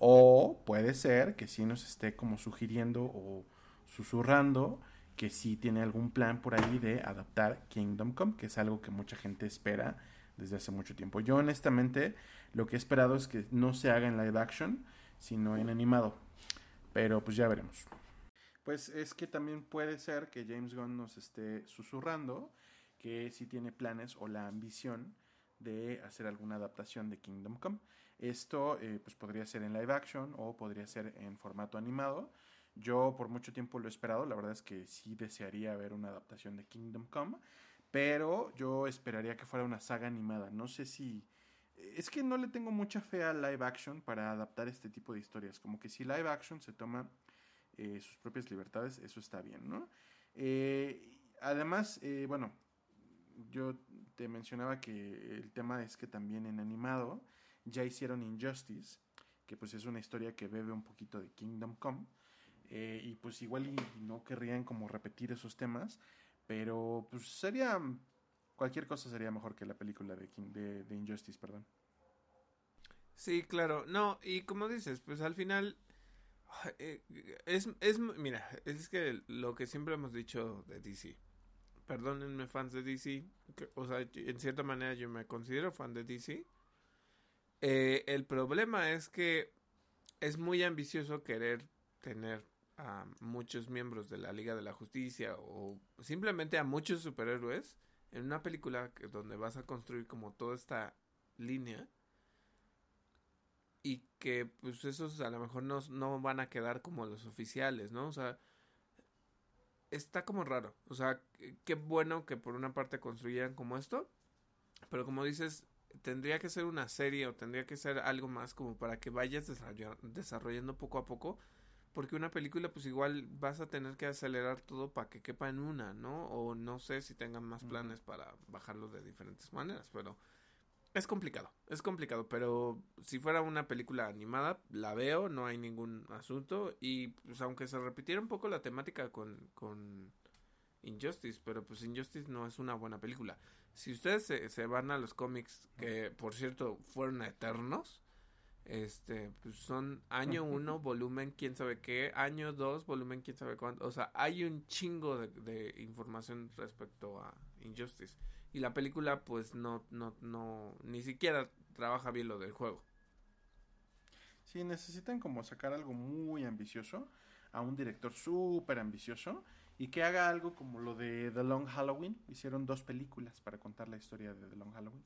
O puede ser que sí nos esté como sugiriendo o susurrando que sí tiene algún plan por ahí de adaptar Kingdom Come, que es algo que mucha gente espera desde hace mucho tiempo. Yo honestamente lo que he esperado es que no se haga en live action, sino en animado. Pero pues ya veremos. Pues es que también puede ser que James Gunn nos esté susurrando que sí tiene planes o la ambición de hacer alguna adaptación de Kingdom Come. Esto eh, pues podría ser en live action o podría ser en formato animado. Yo por mucho tiempo lo he esperado, la verdad es que sí desearía ver una adaptación de Kingdom Come, pero yo esperaría que fuera una saga animada. No sé si... Es que no le tengo mucha fe a live action para adaptar este tipo de historias. Como que si live action se toma eh, sus propias libertades, eso está bien, ¿no? Eh, además, eh, bueno, yo te mencionaba que el tema es que también en animado ya hicieron Injustice, que pues es una historia que bebe un poquito de Kingdom Come. Y pues igual y no querrían como repetir esos temas, pero pues sería cualquier cosa sería mejor que la película de, de, de, Injustice, perdón. Sí, claro. No, y como dices, pues al final eh, es, es, mira, es que lo que siempre hemos dicho de DC. Perdónenme fans de DC, o sea, en cierta manera yo me considero fan de DC. Eh, el problema es que es muy ambicioso querer tener a muchos miembros de la Liga de la Justicia o simplemente a muchos superhéroes en una película donde vas a construir como toda esta línea y que pues esos a lo mejor no, no van a quedar como los oficiales, ¿no? O sea, está como raro. O sea, qué bueno que por una parte construyeran como esto, pero como dices, tendría que ser una serie o tendría que ser algo más como para que vayas desarrollando poco a poco. Porque una película, pues igual vas a tener que acelerar todo para que quepa en una, ¿no? O no sé si tengan más planes para bajarlo de diferentes maneras, pero es complicado, es complicado, pero si fuera una película animada, la veo, no hay ningún asunto. Y pues aunque se repitiera un poco la temática con, con Injustice, pero pues Injustice no es una buena película. Si ustedes se, se van a los cómics, que por cierto fueron eternos, este, pues son año uno, volumen quién sabe qué, año dos, volumen quién sabe cuánto. O sea, hay un chingo de, de información respecto a Injustice. Y la película pues no, no, no, ni siquiera trabaja bien lo del juego. Sí, necesitan como sacar algo muy ambicioso, a un director súper ambicioso, y que haga algo como lo de The Long Halloween. Hicieron dos películas para contar la historia de The Long Halloween.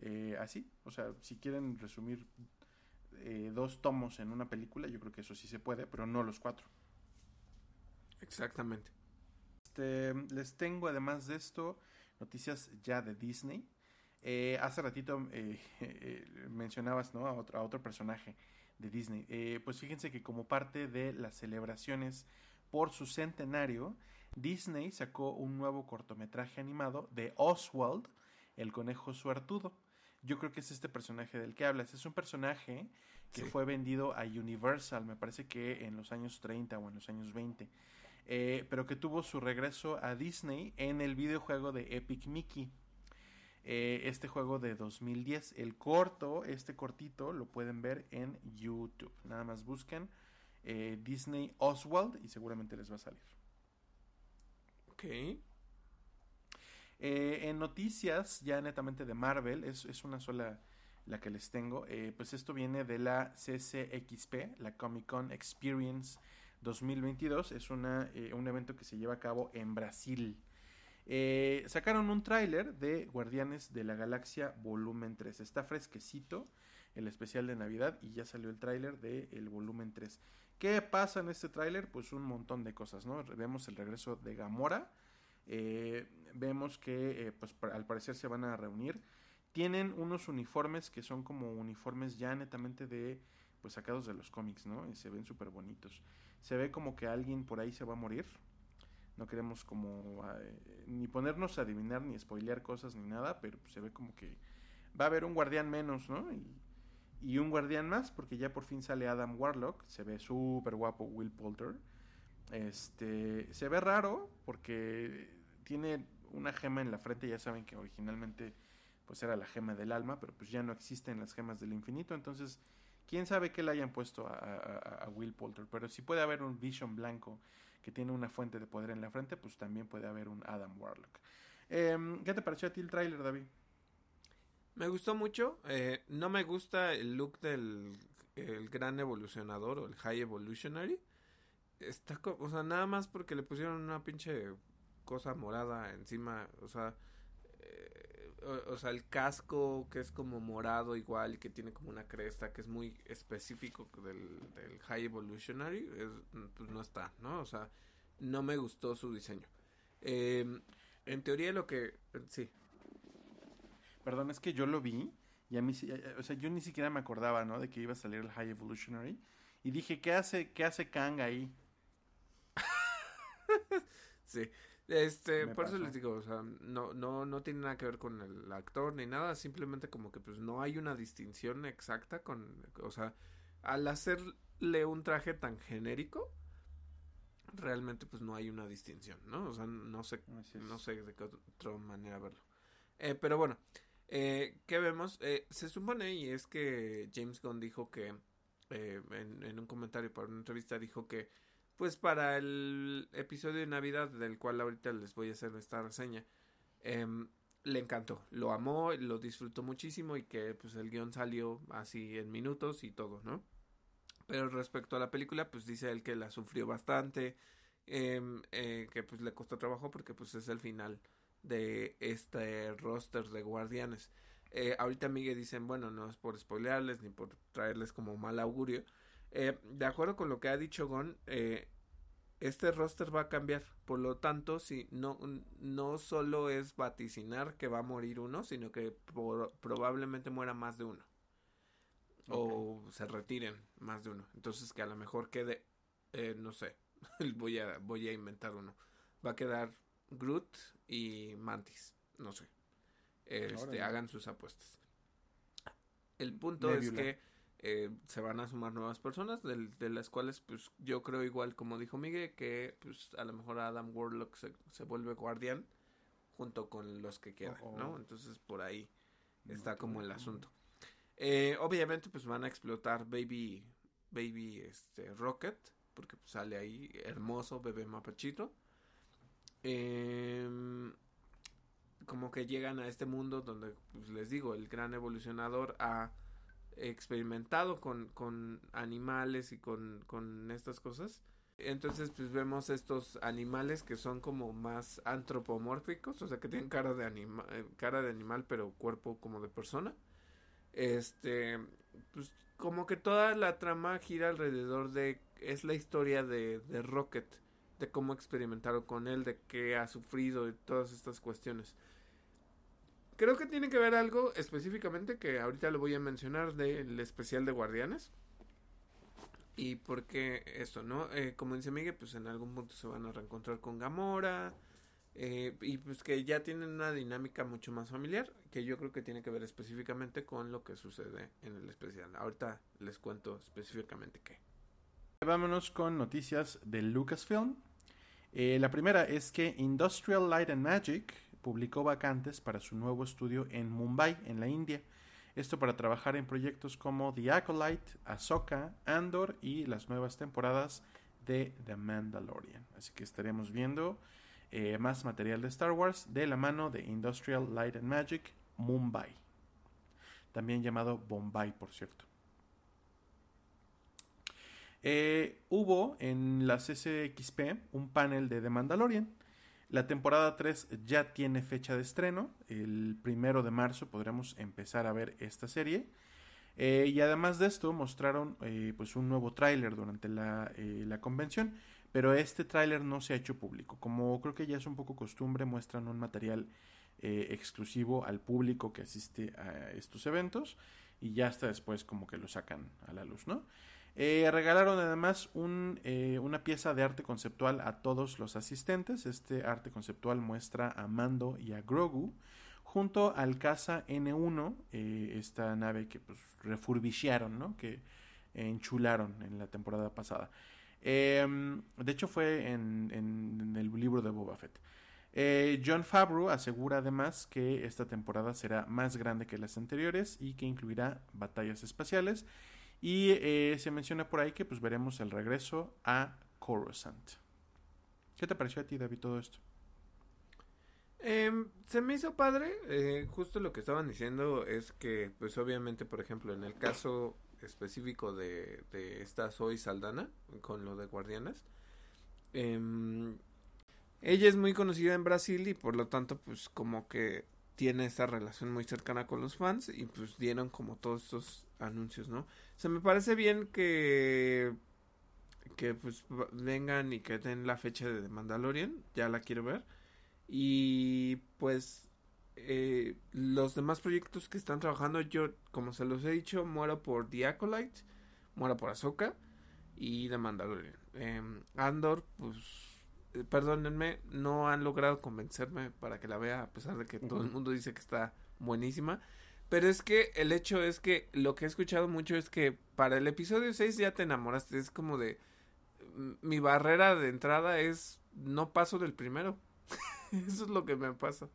Eh, así, o sea, si quieren resumir eh, dos tomos en una película, yo creo que eso sí se puede, pero no los cuatro. Exactamente. Este, les tengo además de esto noticias ya de Disney. Eh, hace ratito eh, eh, mencionabas ¿no? a, otro, a otro personaje de Disney. pues fíjense que como parte de las celebraciones por su centenario, Disney sacó un nuevo cortometraje animado de Oswald, el conejo suertudo. Yo creo que es este personaje del que hablas. Es un personaje que fue vendido a Universal, me parece que en los años 30 o en los años 20. Eh, pero que tuvo su regreso a Disney en el videojuego de Epic Mickey. Eh, este juego de 2010. El corto, este cortito, lo pueden ver en YouTube. Nada más busquen eh, Disney Oswald y seguramente les va a salir. Ok. En noticias ya netamente de Marvel, es, es una sola la que les tengo. pues esto viene de la CCXP, la Comic Con Experience 2022. Es una, eh, un evento que se lleva a cabo en Brasil. Eh, sacaron un tráiler de Guardianes de la Galaxia volumen 3. Está fresquecito el especial de Navidad y ya salió el tráiler del el volumen 3. ¿Qué pasa en este tráiler? Pues un montón de cosas, ¿no? Vemos el regreso de Gamora. Eh, vemos que pues, al parecer se van a reunir. Tienen unos uniformes que son como uniformes ya netamente de pues sacados de los cómics, ¿no? Y se ven súper bonitos. Se ve como que alguien por ahí se va a morir. No queremos como eh, ni ponernos a adivinar ni spoilear cosas ni nada, pero se ve como que va a haber un guardián menos, ¿no? Y, y un guardián más, porque ya por fin sale Adam Warlock, se ve súper guapo Will Poulter. Este, se ve raro porque tiene una gema en la frente, ya saben que originalmente pues era la gema del alma, pero pues ya no existen las gemas del infinito, entonces quién sabe qué le hayan puesto a, Will Poulter, pero si puede haber un Vision blanco que tiene una fuente de poder en la frente, pues también puede haber un Adam Warlock. Em, ¿Qué te pareció a ti el tráiler, David? Me gustó mucho. Eh, no me gusta el look del el gran evolucionador o el high evolutionary. Está, o sea, nada más porque le pusieron una pinche cosa morada encima. O sea, eh, o, sea, el casco que es como morado igual, que tiene como una cresta, que es muy específico del, del High Evolutionary, pues no está, ¿no? O sea, no me gustó su diseño. Eh, en teoría lo que... Sí. Perdón, es que yo lo vi y a mí, eh, o sea, yo ni siquiera me acordaba, ¿no? De que iba a salir el High Evolutionary. Y dije, ¿qué hace, qué hace Kang ahí? Sí. Este, por eso les digo, o sea, no, no, no tiene nada que ver con el actor ni nada, simplemente como que pues no hay una distinción exacta con, o sea, al hacerle un traje tan genérico, realmente pues no hay una distinción, ¿no? O sea, no sé, no sé de qué otra manera verlo. Eh, pero bueno, eh, ¿qué vemos? Eh, se supone y es que James Gunn dijo que eh, en, en, un comentario para una entrevista dijo que pues para el episodio de Navidad del cual ahorita les voy a hacer esta reseña em, le encantó, lo amó, lo disfrutó muchísimo y que pues el guion salió así en minutos y todo, ¿no? Pero respecto a la película, pues dice él que la sufrió bastante, em, eh, que pues le costó trabajo porque pues es el final de este roster de guardianes. Eh, ahorita Miguel dicen, bueno, no es por spoilearles ni por traerles como mal augurio. Eh, de acuerdo con lo que ha dicho Gon, eh, este roster va a cambiar. Por lo tanto, si no, no solo es vaticinar que va a morir uno, sino que probablemente muera más de uno o se retiren más de uno. Entonces que a lo mejor quede, eh, no sé, voy a, voy a inventar uno. Va a quedar Groot y Mantis, no sé. Este, hagan sus apuestas. El punto es que eh, se van a sumar nuevas personas, de, de, las cuales pues yo creo igual como dijo Miguel, que pues a lo mejor Adam Warlock se, se vuelve guardián junto con los que quedan, oh, ¿no? Oh. Entonces por ahí está como el asunto. Eh, obviamente, pues van a explotar Baby, Baby este, Rocket, porque pues, sale ahí hermoso bebé mapachito. Em, como que llegan a este mundo donde, pues les digo, el gran evolucionador ha experimentado con, con animales y con, con estas cosas. Entonces, pues vemos estos animales que son como más antropomórficos, o sea, que tienen cara de, anima eh, cara de animal, pero cuerpo como de persona. Este, pues como que toda la trama gira alrededor de, es la historia de, de Rocket, de cómo experimentaron con él, de qué ha sufrido y todas estas cuestiones. Creo que tiene que ver algo específicamente que ahorita lo voy a mencionar del especial de Guardianes. Y porque esto, ¿no? Eh, como dice Miguel, pues en algún punto se van a reencontrar con Gamora. Eh, y pues que ya tienen una dinámica mucho más familiar, que yo creo que tiene que ver específicamente con lo que sucede en el especial. Ahorita les cuento específicamente qué. Vámonos con noticias de Lucasfilm. Eh, la primera es que Industrial Light and Magic publicó vacantes para su nuevo estudio en Mumbai, en la India. Esto para trabajar en proyectos como The Acolyte, Ahsoka, Andor y las nuevas temporadas de The Mandalorian. Así que estaremos viendo eh, más material de Star Wars de la mano de Industrial Light and Magic Mumbai, también llamado Bombay, por cierto. Eh, hubo en la CCXP un panel de The Mandalorian. La temporada 3 ya tiene fecha de estreno. El primero de marzo podremos empezar a ver esta serie. Eh, y además de esto mostraron pues un nuevo tráiler durante la, la, convención pero este tráiler no se ha hecho público. Como creo que ya es un poco costumbre, muestran un material eh, exclusivo al público que asiste a estos eventos y ya hasta después como que lo sacan a la luz, ¿no? Eh, regalaron además eh, una pieza de arte conceptual a todos los asistentes. Este arte conceptual muestra a Mando y a Grogu junto al Casa N1, esta nave que pues ¿no? Que enchularon en la temporada pasada. Em, de hecho, fue en, el libro de Boba Fett. Eh, John Favreau asegura además que esta temporada será más grande que las anteriores y que incluirá batallas espaciales. Y eh, se menciona por ahí que pues veremos el regreso a Coruscant. ¿Qué te pareció a ti, David, todo esto? Em, se me hizo padre. Eh, justo lo que estaban diciendo es que, pues obviamente, por ejemplo, en el caso específico de, de esta Zoe Saldana con lo de Guardianas. Em, ella es muy conocida en Brasil y por lo tanto pues como que tiene esta relación muy cercana con los fans y pues dieron como todos estos anuncios, ¿no? Se me parece bien que que pues vengan y que den la fecha de The Mandalorian, ya la quiero ver. Y pues eh, los demás proyectos que están trabajando, yo como se los he dicho, muero por The Acolyte, muero por Ahsoka y The Mandalorian. Em, Andor, pues perdónenme, no han logrado convencerme para que la vea, a pesar de que todo el mundo dice que está buenísima. Pero es que el hecho es que lo que he escuchado mucho es que para el episodio 6 ya te enamoraste. Es como de. Mi barrera de entrada es. No paso del primero. Eso es lo que me pasa.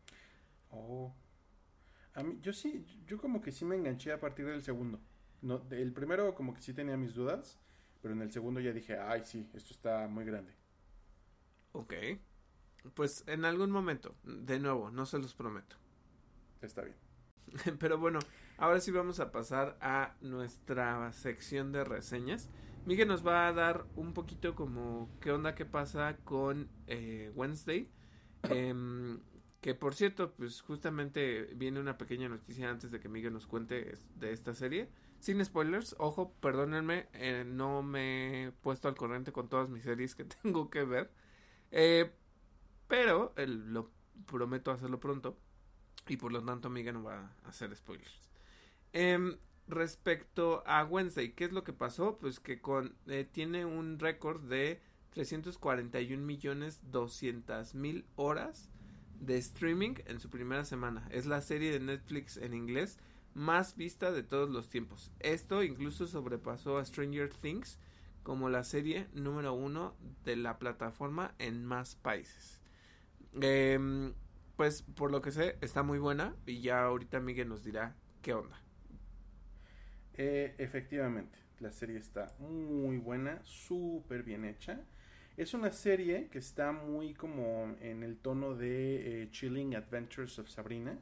Oh. A mí, yo sí, yo como que sí me enganché a partir del segundo. No, el primero como que sí tenía mis dudas, pero en el segundo ya dije, ay sí, esto está muy grande. Ok. Pues en algún momento, de nuevo, no se los prometo. Está bien. Pero bueno, ahora sí vamos a pasar a nuestra sección de reseñas. Miguel nos va a dar un poquito como qué onda, qué pasa con eh, Wednesday. Em, que por cierto, pues justamente viene una pequeña noticia antes de que Miguel nos cuente de esta serie. Sin spoilers, ojo, perdónenme, eh, no me he puesto al corriente con todas mis series que tengo que ver. Eh, pero lo prometo hacerlo pronto. Y por lo tanto, Miguel no va a hacer spoilers. Em, respecto a Wednesday, ¿qué es lo que pasó? Pues que con eh, tiene un récord de 341 millones 200 mil horas de streaming en su primera semana. Es la serie de Netflix en inglés más vista de todos los tiempos. Esto incluso sobrepasó a Stranger Things como la serie número uno de la plataforma en más países. Em, pues por lo que sé está muy buena y ya ahorita Miguel nos dirá qué onda. Eh, efectivamente, la serie está muy buena, súper bien hecha. Es una serie que está muy como en el tono de eh, Chilling Adventures of Sabrina,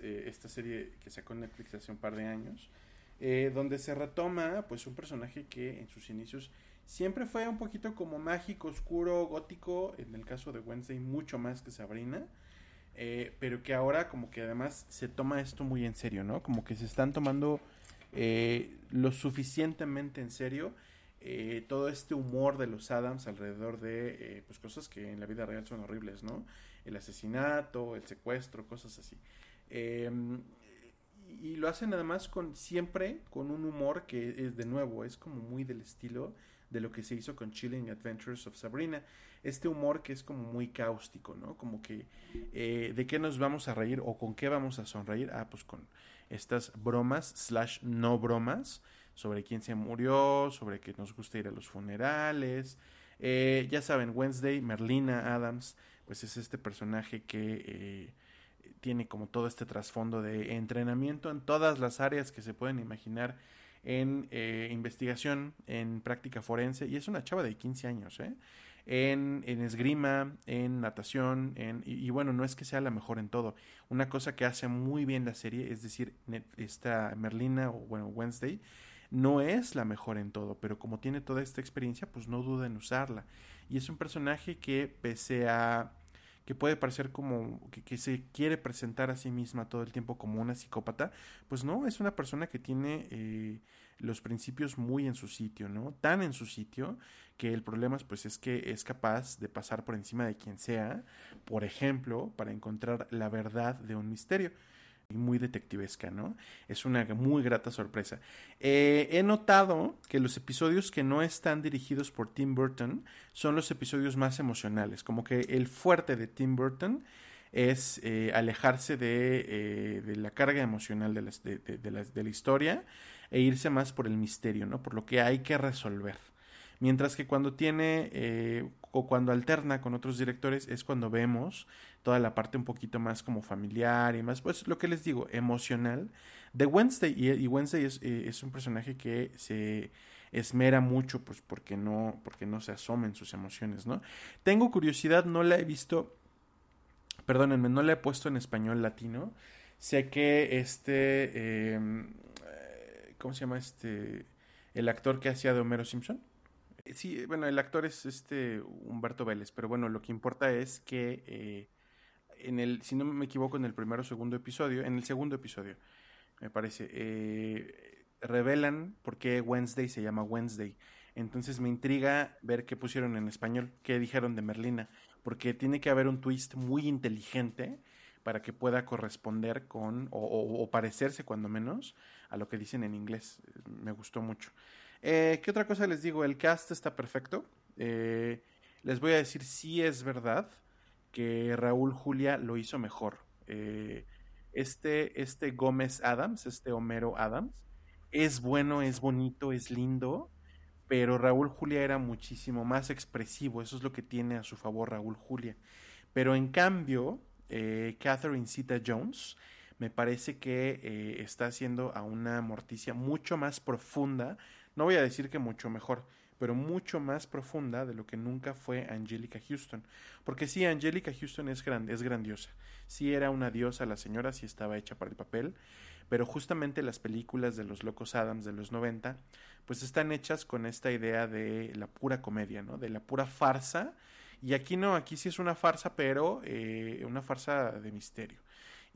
eh, esta serie que sacó Netflix hace un par de años, donde se retoma pues un personaje que en sus inicios siempre fue un poquito como mágico, oscuro, gótico, en el caso de Wednesday mucho más que Sabrina. pero que ahora como que además se toma esto muy en serio, ¿no? Como que se están tomando eh, lo suficientemente en serio eh, todo este humor de los Adams alrededor de eh, pues cosas que en la vida real son horribles, ¿no? El asesinato, el secuestro, cosas así. Y lo hacen además con siempre con un humor que es de nuevo, es como muy del estilo de lo que se hizo con Chilling Adventures of Sabrina. Este humor que es como muy cáustico, ¿no? Como que de qué nos vamos a reír o con qué vamos a sonreír. Ah, pues con estas bromas slash no bromas sobre quién se murió, sobre que nos gusta ir a los funerales. Eh, ya saben, Wednesday, Merlina Adams, pues es este personaje que eh, tiene como todo este trasfondo de entrenamiento en todas las áreas que se pueden imaginar en eh, investigación, en práctica forense, y es una chava de 15 años, ¿eh? en, esgrima, en natación, en, y, bueno, no es que sea la mejor en todo. Una cosa que hace muy bien la serie, es decir, esta Merlina o bueno, Wednesday, no es la mejor en todo, pero como tiene toda esta experiencia, pues no duda en usarla. Y es un personaje que pese a que puede parecer como que, se quiere presentar a sí misma todo el tiempo como una psicópata, pues no, es una persona que tiene eh, los principios muy en su sitio, ¿no? Tan en su sitio que el problema pues es que es capaz de pasar por encima de quien sea, por ejemplo, para encontrar la verdad de un misterio y muy detectivesca, ¿no? Es una muy grata sorpresa. Eh, he notado que los episodios que no están dirigidos por Tim Burton son los episodios más emocionales, como que el fuerte de Tim Burton es eh, alejarse de, eh, la carga emocional de, de, la, historia e irse más por el misterio, ¿no? Por lo que hay que resolver. Mientras que cuando tiene o cuando alterna con otros directores es cuando vemos toda la parte un poquito más como familiar y más, pues lo que les digo, emocional de Wednesday. Y, Wednesday es, eh, es, un personaje que se esmera mucho, pues porque no, porque no se asomen sus emociones, ¿no? Tengo curiosidad, no la he visto, perdónenme, no la he puesto en español latino. Sé que este, em, ¿cómo se llama este? El actor que hacía de Homero Simpson. Sí, bueno, el actor es este Humberto Vélez, pero bueno, lo que importa es que eh, en el, si no me equivoco, en el primero o segundo episodio, en el segundo episodio, me parece, eh, revelan por qué Wednesday se llama Wednesday. Entonces me intriga ver qué pusieron en español, qué dijeron de Merlina, porque tiene que haber un twist muy inteligente para que pueda corresponder con, o, parecerse cuando menos, a lo que dicen en inglés. Me gustó mucho. Eh, ¿Qué otra cosa les digo? El cast está perfecto. Eh, les voy a decir si es verdad que Raúl Julia lo hizo mejor. Eh, este, este Gómez Adams, este Homero Adams, es bueno, es bonito, es lindo, pero Raúl Julia era muchísimo más expresivo, eso es lo que tiene a su favor Raúl Julia. Pero en cambio, Catherine Zeta Jones me parece que está haciendo a una Morticia mucho más profunda, no voy a decir que mucho mejor, pero mucho más profunda de lo que nunca fue Angelica Houston. Porque sí, Angelica Houston es, grande, es grandiosa. Sí era una diosa la señora, sí estaba hecha para el papel, pero justamente las películas de los Locos Adams de los 90, pues están hechas con esta idea de la pura comedia, ¿no? De la pura farsa. Y aquí no, aquí sí es una farsa, pero eh, una farsa de misterio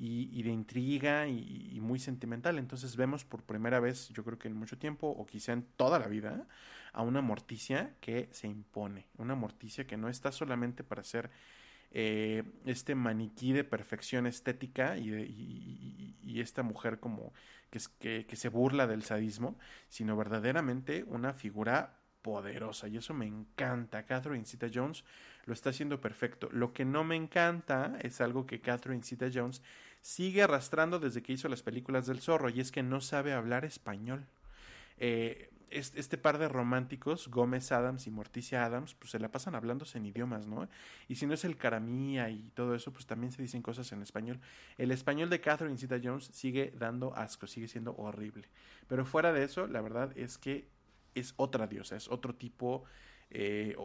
y, de intriga y, muy sentimental. Entonces vemos por primera vez, yo creo que en mucho tiempo, o quizá en toda la vida, a una morticia que se impone, una morticia que no está solamente para ser eh, este maniquí de perfección estética y, esta mujer como que se burla del sadismo, sino verdaderamente una figura poderosa y eso me encanta. Catherine Zeta Jones lo está haciendo perfecto. Lo que no me encanta es algo que Catherine Zeta Jones sigue arrastrando desde que hizo las películas del zorro y es que no sabe hablar español. Eh, este par de románticos, Gómez Adams y Morticia Adams, pues se la pasan hablándose en idiomas, ¿no? Y si no es el caramía y todo eso, pues también se dicen cosas en español. El español de Catherine Zeta Jones sigue dando asco, sigue siendo horrible. Pero fuera de eso, la verdad es que es otra diosa, es otro tipo eh,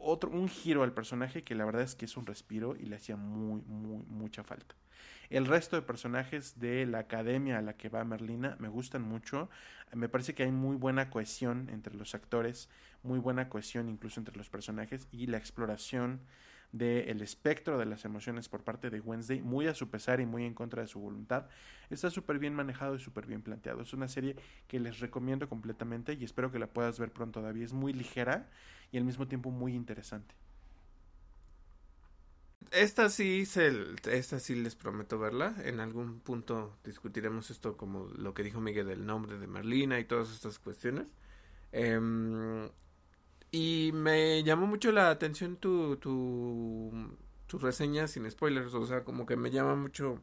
otro, un giro al personaje que la verdad es que es un respiro y le hacía muy, muy, mucha falta. El resto de personajes de la academia a la que va Merlina me gustan mucho. Me parece que hay muy buena cohesión entre los actores, muy buena cohesión incluso entre los personajes y la exploración del espectro de las emociones por parte de Wednesday, muy a su pesar y muy en contra de su voluntad, está súper bien manejado y súper bien planteado. Es una serie que les recomiendo completamente y espero que la puedas ver pronto, David. Es muy ligera y al mismo tiempo muy interesante. Esta sí, se, esta sí les prometo verla. En algún punto discutiremos esto como lo que dijo Miguel del nombre de Merlina y todas estas cuestiones. Eh, y me llamó mucho la atención tu, tu, tu reseña sin spoilers, o sea, como que me llama mucho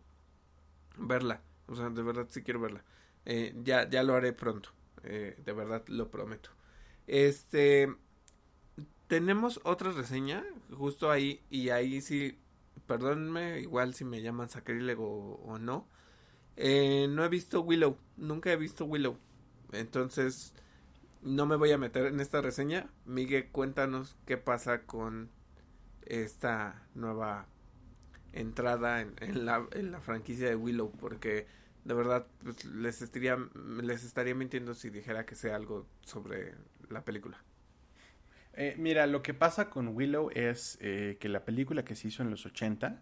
verla, o sea, de verdad sí quiero verla. Eh, ya, ya lo haré pronto, eh, de verdad lo prometo. Este, tenemos otra reseña justo ahí y ahí sí, perdónenme, igual si me llaman sacrílego o, no. Eh, no he visto Willow, nunca he visto Willow, entonces no me voy a meter en esta reseña. Miguel, cuéntanos qué pasa con esta nueva entrada en, la, en la franquicia de Willow, porque de verdad pues, les, estaría, les estaría mintiendo si dijera que sé algo sobre la película. Eh, mira, lo que pasa con Willow es eh, que la película que se hizo en los 80,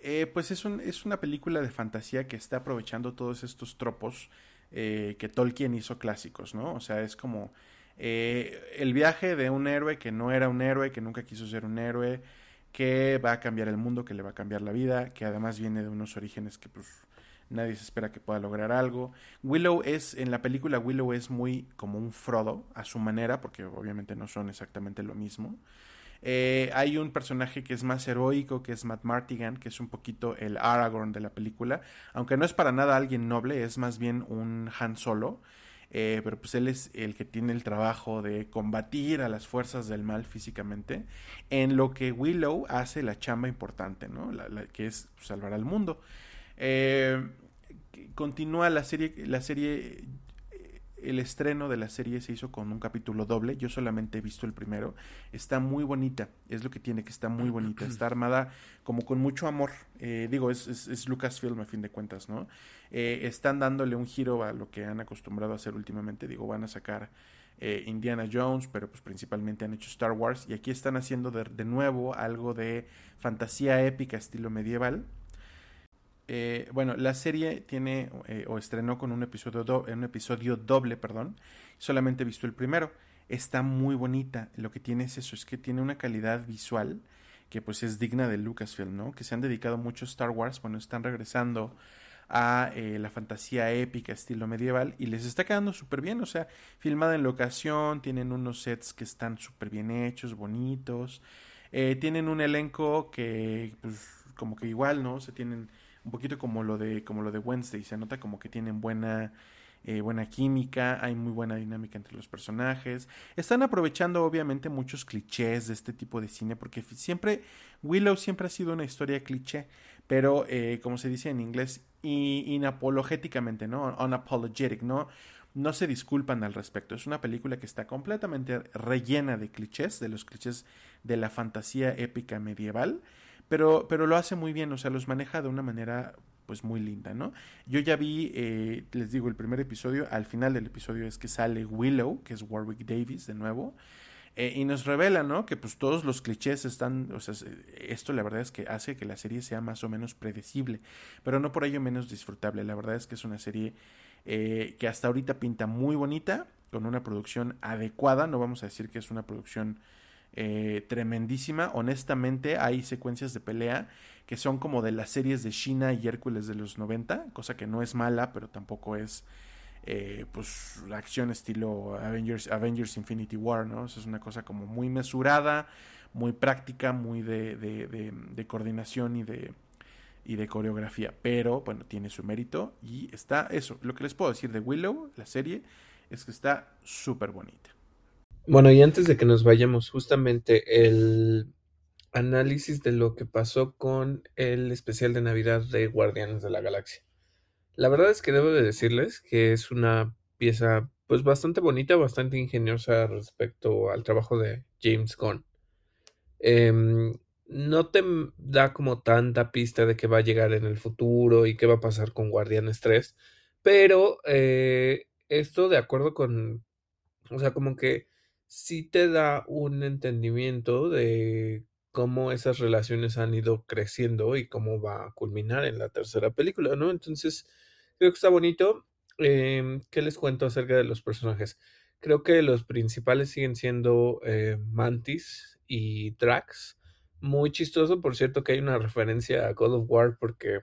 eh, pues es, un, es una película de fantasía que está aprovechando todos estos tropos eh, que Tolkien hizo clásicos, ¿no? O sea, es como eh, el viaje de un héroe que no era un héroe, que nunca quiso ser un héroe, que va a cambiar el mundo, que le va a cambiar la vida, que además viene de unos orígenes que pues nadie se espera que pueda lograr algo. Willow es, en la película Willow es muy como un Frodo a su manera, porque obviamente no son exactamente lo mismo. Eh, hay un personaje que es más heroico, que es Matt Martigan, que es un poquito el Aragorn de la película, aunque no es para nada alguien noble, es más bien un Han Solo. Eh, pero pues él es el que tiene el trabajo de combatir a las fuerzas del mal físicamente, en lo que Willow hace la chamba importante, ¿no? La, que es salvar al mundo. Eh, continúa la serie, la serie el estreno de la serie se hizo con un capítulo doble. Yo solamente he visto el primero. Está muy bonita. Es lo que tiene, que está muy bonita. Está armada como con mucho amor. Eh, digo, es, es, Lucasfilm a fin de cuentas, ¿no? Eh, están dándole un giro a lo que han acostumbrado a hacer últimamente. Digo, van a sacar eh, Indiana Jones, pero pues principalmente han hecho Star Wars. Y aquí están haciendo de, de nuevo algo de fantasía épica estilo medieval eh, bueno, la serie tiene eh, o estrenó con un episodio, un episodio doble, perdón. Solamente he visto el primero. Está muy bonita. Lo que tiene es eso, es que tiene una calidad visual que pues es digna de Lucasfilm, ¿no? Que se han dedicado mucho a Star Wars, bueno, están regresando a eh, la fantasía épica estilo medieval y les está quedando súper bien, o sea, filmada en locación, tienen unos sets que están súper bien hechos, bonitos, tienen un elenco que pues como que igual, ¿no? Se tienen un poquito como lo de como lo de Wednesday se nota como que tienen buena eh, buena química hay muy buena dinámica entre los personajes. Están aprovechando obviamente muchos clichés de este tipo de cine porque siempre Willow siempre ha sido una historia cliché pero eh, como se dice en inglés inapologéticamente no unapologetic no no se disculpan al respecto. Es una película que está completamente rellena de clichés, de los clichés de la fantasía épica medieval, pero, pero lo hace muy bien, o sea, los maneja de una manera pues muy linda, ¿no? Yo ya vi, eh, les digo, el primer episodio, al final del episodio es que sale Willow, que es Warwick Davis de nuevo, eh, y nos revela, ¿no? Que pues todos los clichés están, o sea, esto la verdad es que hace que la serie sea más o menos predecible, pero no por ello menos disfrutable, la verdad es que es una serie eh, que hasta ahorita pinta muy bonita, con una producción adecuada, no vamos a decir que es una producción eh, tremendísima. Honestamente, hay secuencias de pelea que son como de las series de China y Hércules de los 90, cosa que no es mala, pero tampoco es eh, pues acción estilo Avengers, Avengers Infinity War, ¿no? es una cosa como muy mesurada, muy práctica, muy de, de, coordinación y de, y de coreografía. Pero bueno, tiene su mérito y está eso. Lo que les puedo decir de Willow, la serie, es que está súper bonita. Bueno, y antes de que nos vayamos, justamente el análisis de lo que pasó con el especial de Navidad de Guardianes de la Galaxia. La verdad es que debo de decirles que es una pieza pues bastante bonita, bastante ingeniosa respecto al trabajo de James Gunn. Em, no te da como tanta pista de qué va a llegar en el futuro y qué va a pasar con Guardianes 3, pero eh, esto de acuerdo con, o sea, como que sí te da un entendimiento de cómo esas relaciones han ido creciendo y cómo va a culminar en la tercera película, ¿no? Entonces, creo que está bonito. Em, ¿qué les cuento acerca de los personajes? Creo que los principales siguen siendo eh, Mantis y Drax. Muy chistoso, por cierto, que hay una referencia a God of War porque,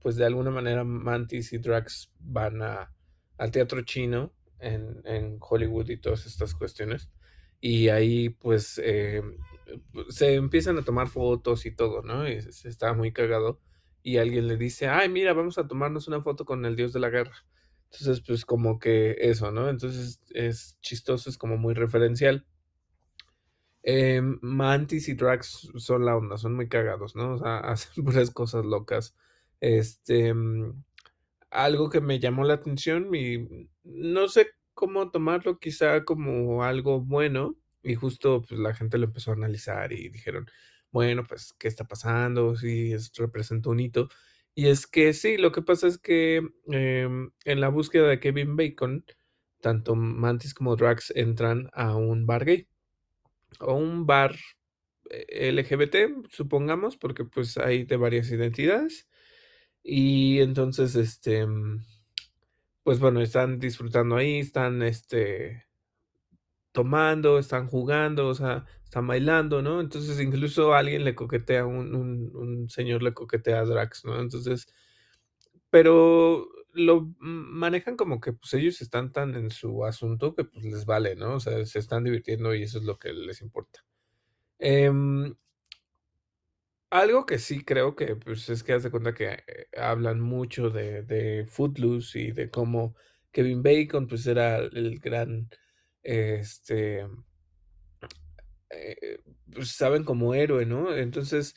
pues de alguna manera, Mantis y Drax van al teatro chino en Hollywood y todas estas cuestiones y ahí pues eh, se empiezan a tomar fotos y todo, ¿no? Y está muy cagado y alguien le dice, ay, mira, vamos a tomarnos una foto con el dios de la guerra. Entonces, pues como que eso, ¿no? Entonces es chistoso, es como muy referencial. Eh, Mantis y Drax son la onda, son muy cagados, ¿no? O sea, hacen puras cosas locas. Este, mm, algo que me llamó la atención y no sé cómo tomarlo quizá como algo bueno y justo pues la gente lo empezó a analizar y dijeron, bueno, pues, ¿qué está pasando? Sí, es, representa un hito. Y es que sí, lo que pasa es que em, en la búsqueda de Kevin Bacon, tanto Mantis como Drax entran a un bar gay o un bar eh, LGBT, supongamos, porque pues hay de varias identidades. Y entonces, este, pues bueno, están disfrutando ahí, están este tomando, están jugando, o sea, están bailando, ¿no? Entonces incluso alguien le coquetea, un, un, señor le coquetea a Drax, ¿no? Entonces, pero lo manejan como que pues ellos están tan en su asunto que pues les vale, ¿no? O sea, se están divirtiendo y eso es lo que les importa. Eh, algo que sí creo que, pues, es que haz de cuenta que, eh, hablan mucho de de Footloose y de cómo Kevin Bacon, pues, era el gran, este eh, pues, saben como héroe, ¿no? Entonces,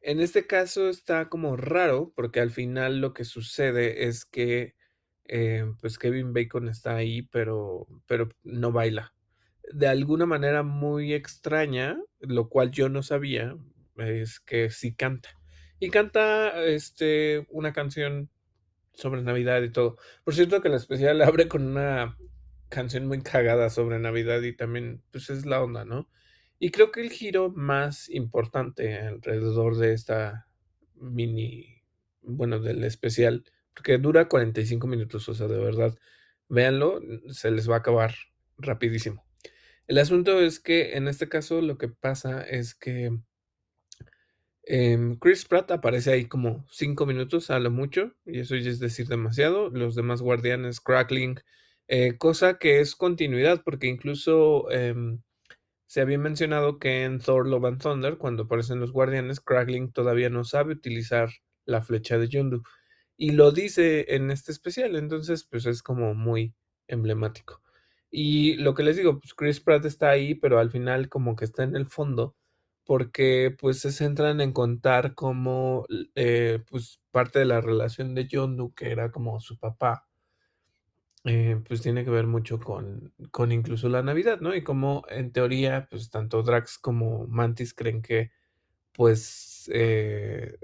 en este caso está como raro, porque al final lo que sucede es que, eh, pues Kevin Bacon está ahí, pero, pero no baila. De alguna manera muy extraña, lo cual yo no sabía, es que sí canta. Y canta este, una canción sobre Navidad y todo. Por cierto que la especial abre con una canción muy cagada sobre Navidad y también pues es la onda, ¿no? Y creo que el giro más importante alrededor de esta mini, bueno, del especial, porque dura 45 minutos, o sea, de verdad, véanlo, se les va a acabar rapidísimo. El asunto es que en este caso lo que pasa es que em, Chris Pratt aparece ahí como 5 minutos a lo mucho, y eso ya es decir demasiado. Los demás guardianes, Crackling, eh, cosa que es continuidad, porque incluso em, se había mencionado que en Thor Love and Thunder, cuando aparecen los guardianes, Crackling todavía no sabe utilizar la flecha de Yondu. Y lo dice en este especial, entonces pues es como muy emblemático. Y lo que les digo, pues Chris Pratt está ahí, pero al final como que está en el fondo, porque pues se centran en contar como eh, pues parte de la relación de Yondu, que era como su papá, eh, pues tiene que ver mucho con, con incluso la Navidad, ¿no? Y como en teoría, pues tanto Drax como Mantis creen que, pues, eh,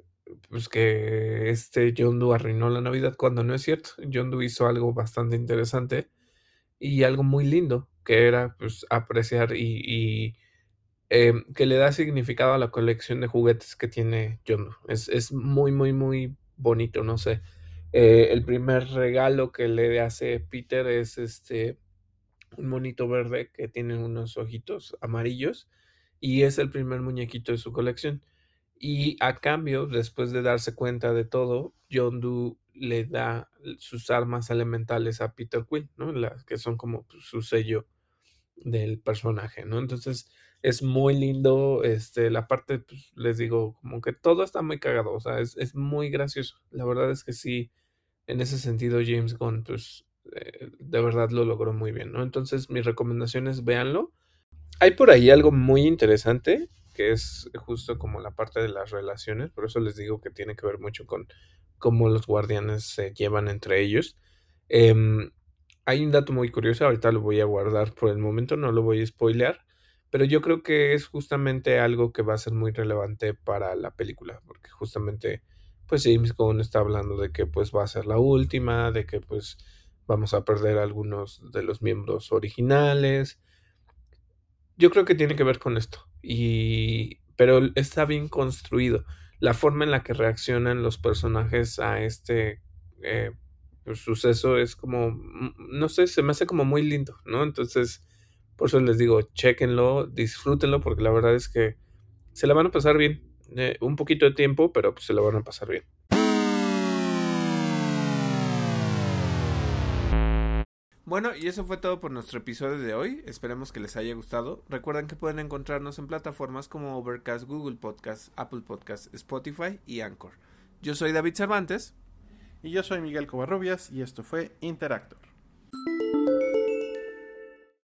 pues que este Yondu arruinó la Navidad cuando no es cierto. Yondu hizo algo bastante interesante y algo muy lindo, que era pues apreciar y, y em, que le da significado a la colección de juguetes que tiene Yondu. Es, es muy, muy, muy bonito, no sé. Eh, el primer regalo que le hace Peter es este un monito verde que tiene unos ojitos amarillos y es el primer muñequito de su colección. Y a cambio, después de darse cuenta de todo, Yondu le da sus armas elementales a Peter Quill, ¿no? Las que son como su sello del personaje, ¿no? Entonces es muy lindo, este, la parte, pues, les digo, como que todo está muy cagado, o sea, es, es muy gracioso. La verdad es que sí, en ese sentido James Gunn, pues, eh, de verdad lo logró muy bien, ¿no? Entonces mi recomendación es véanlo. Hay por ahí algo muy interesante que es justo como la parte de las relaciones, por eso les digo que tiene que ver mucho con cómo los guardianes se llevan entre ellos. Em, hay un dato muy curioso, ahorita lo voy a guardar por el momento, no lo voy a spoilear, pero yo creo que es justamente algo que va a ser muy relevante para la película, porque justamente pues James Gunn está hablando de que pues va a ser la última, de que pues vamos a perder algunos de los miembros originales. Yo creo que tiene que ver con esto. Y pero está bien construido. La forma en la que reaccionan los personajes a este eh, suceso es como, mm, no sé, se me hace como muy lindo, ¿no? Entonces, por eso les digo, chequenlo, disfrútenlo, porque la verdad es que se la van a pasar bien. Eh, un poquito de tiempo, pero pues se la van a pasar bien. Bueno, y eso fue todo por nuestro episodio de hoy. Esperemos que les haya gustado. Recuerden que pueden encontrarnos en plataformas como Overcast, Google Podcast, Apple Podcast, Spotify y Anchor. Yo soy David Cervantes. Y yo soy Miguel Covarrubias y esto fue Interactor.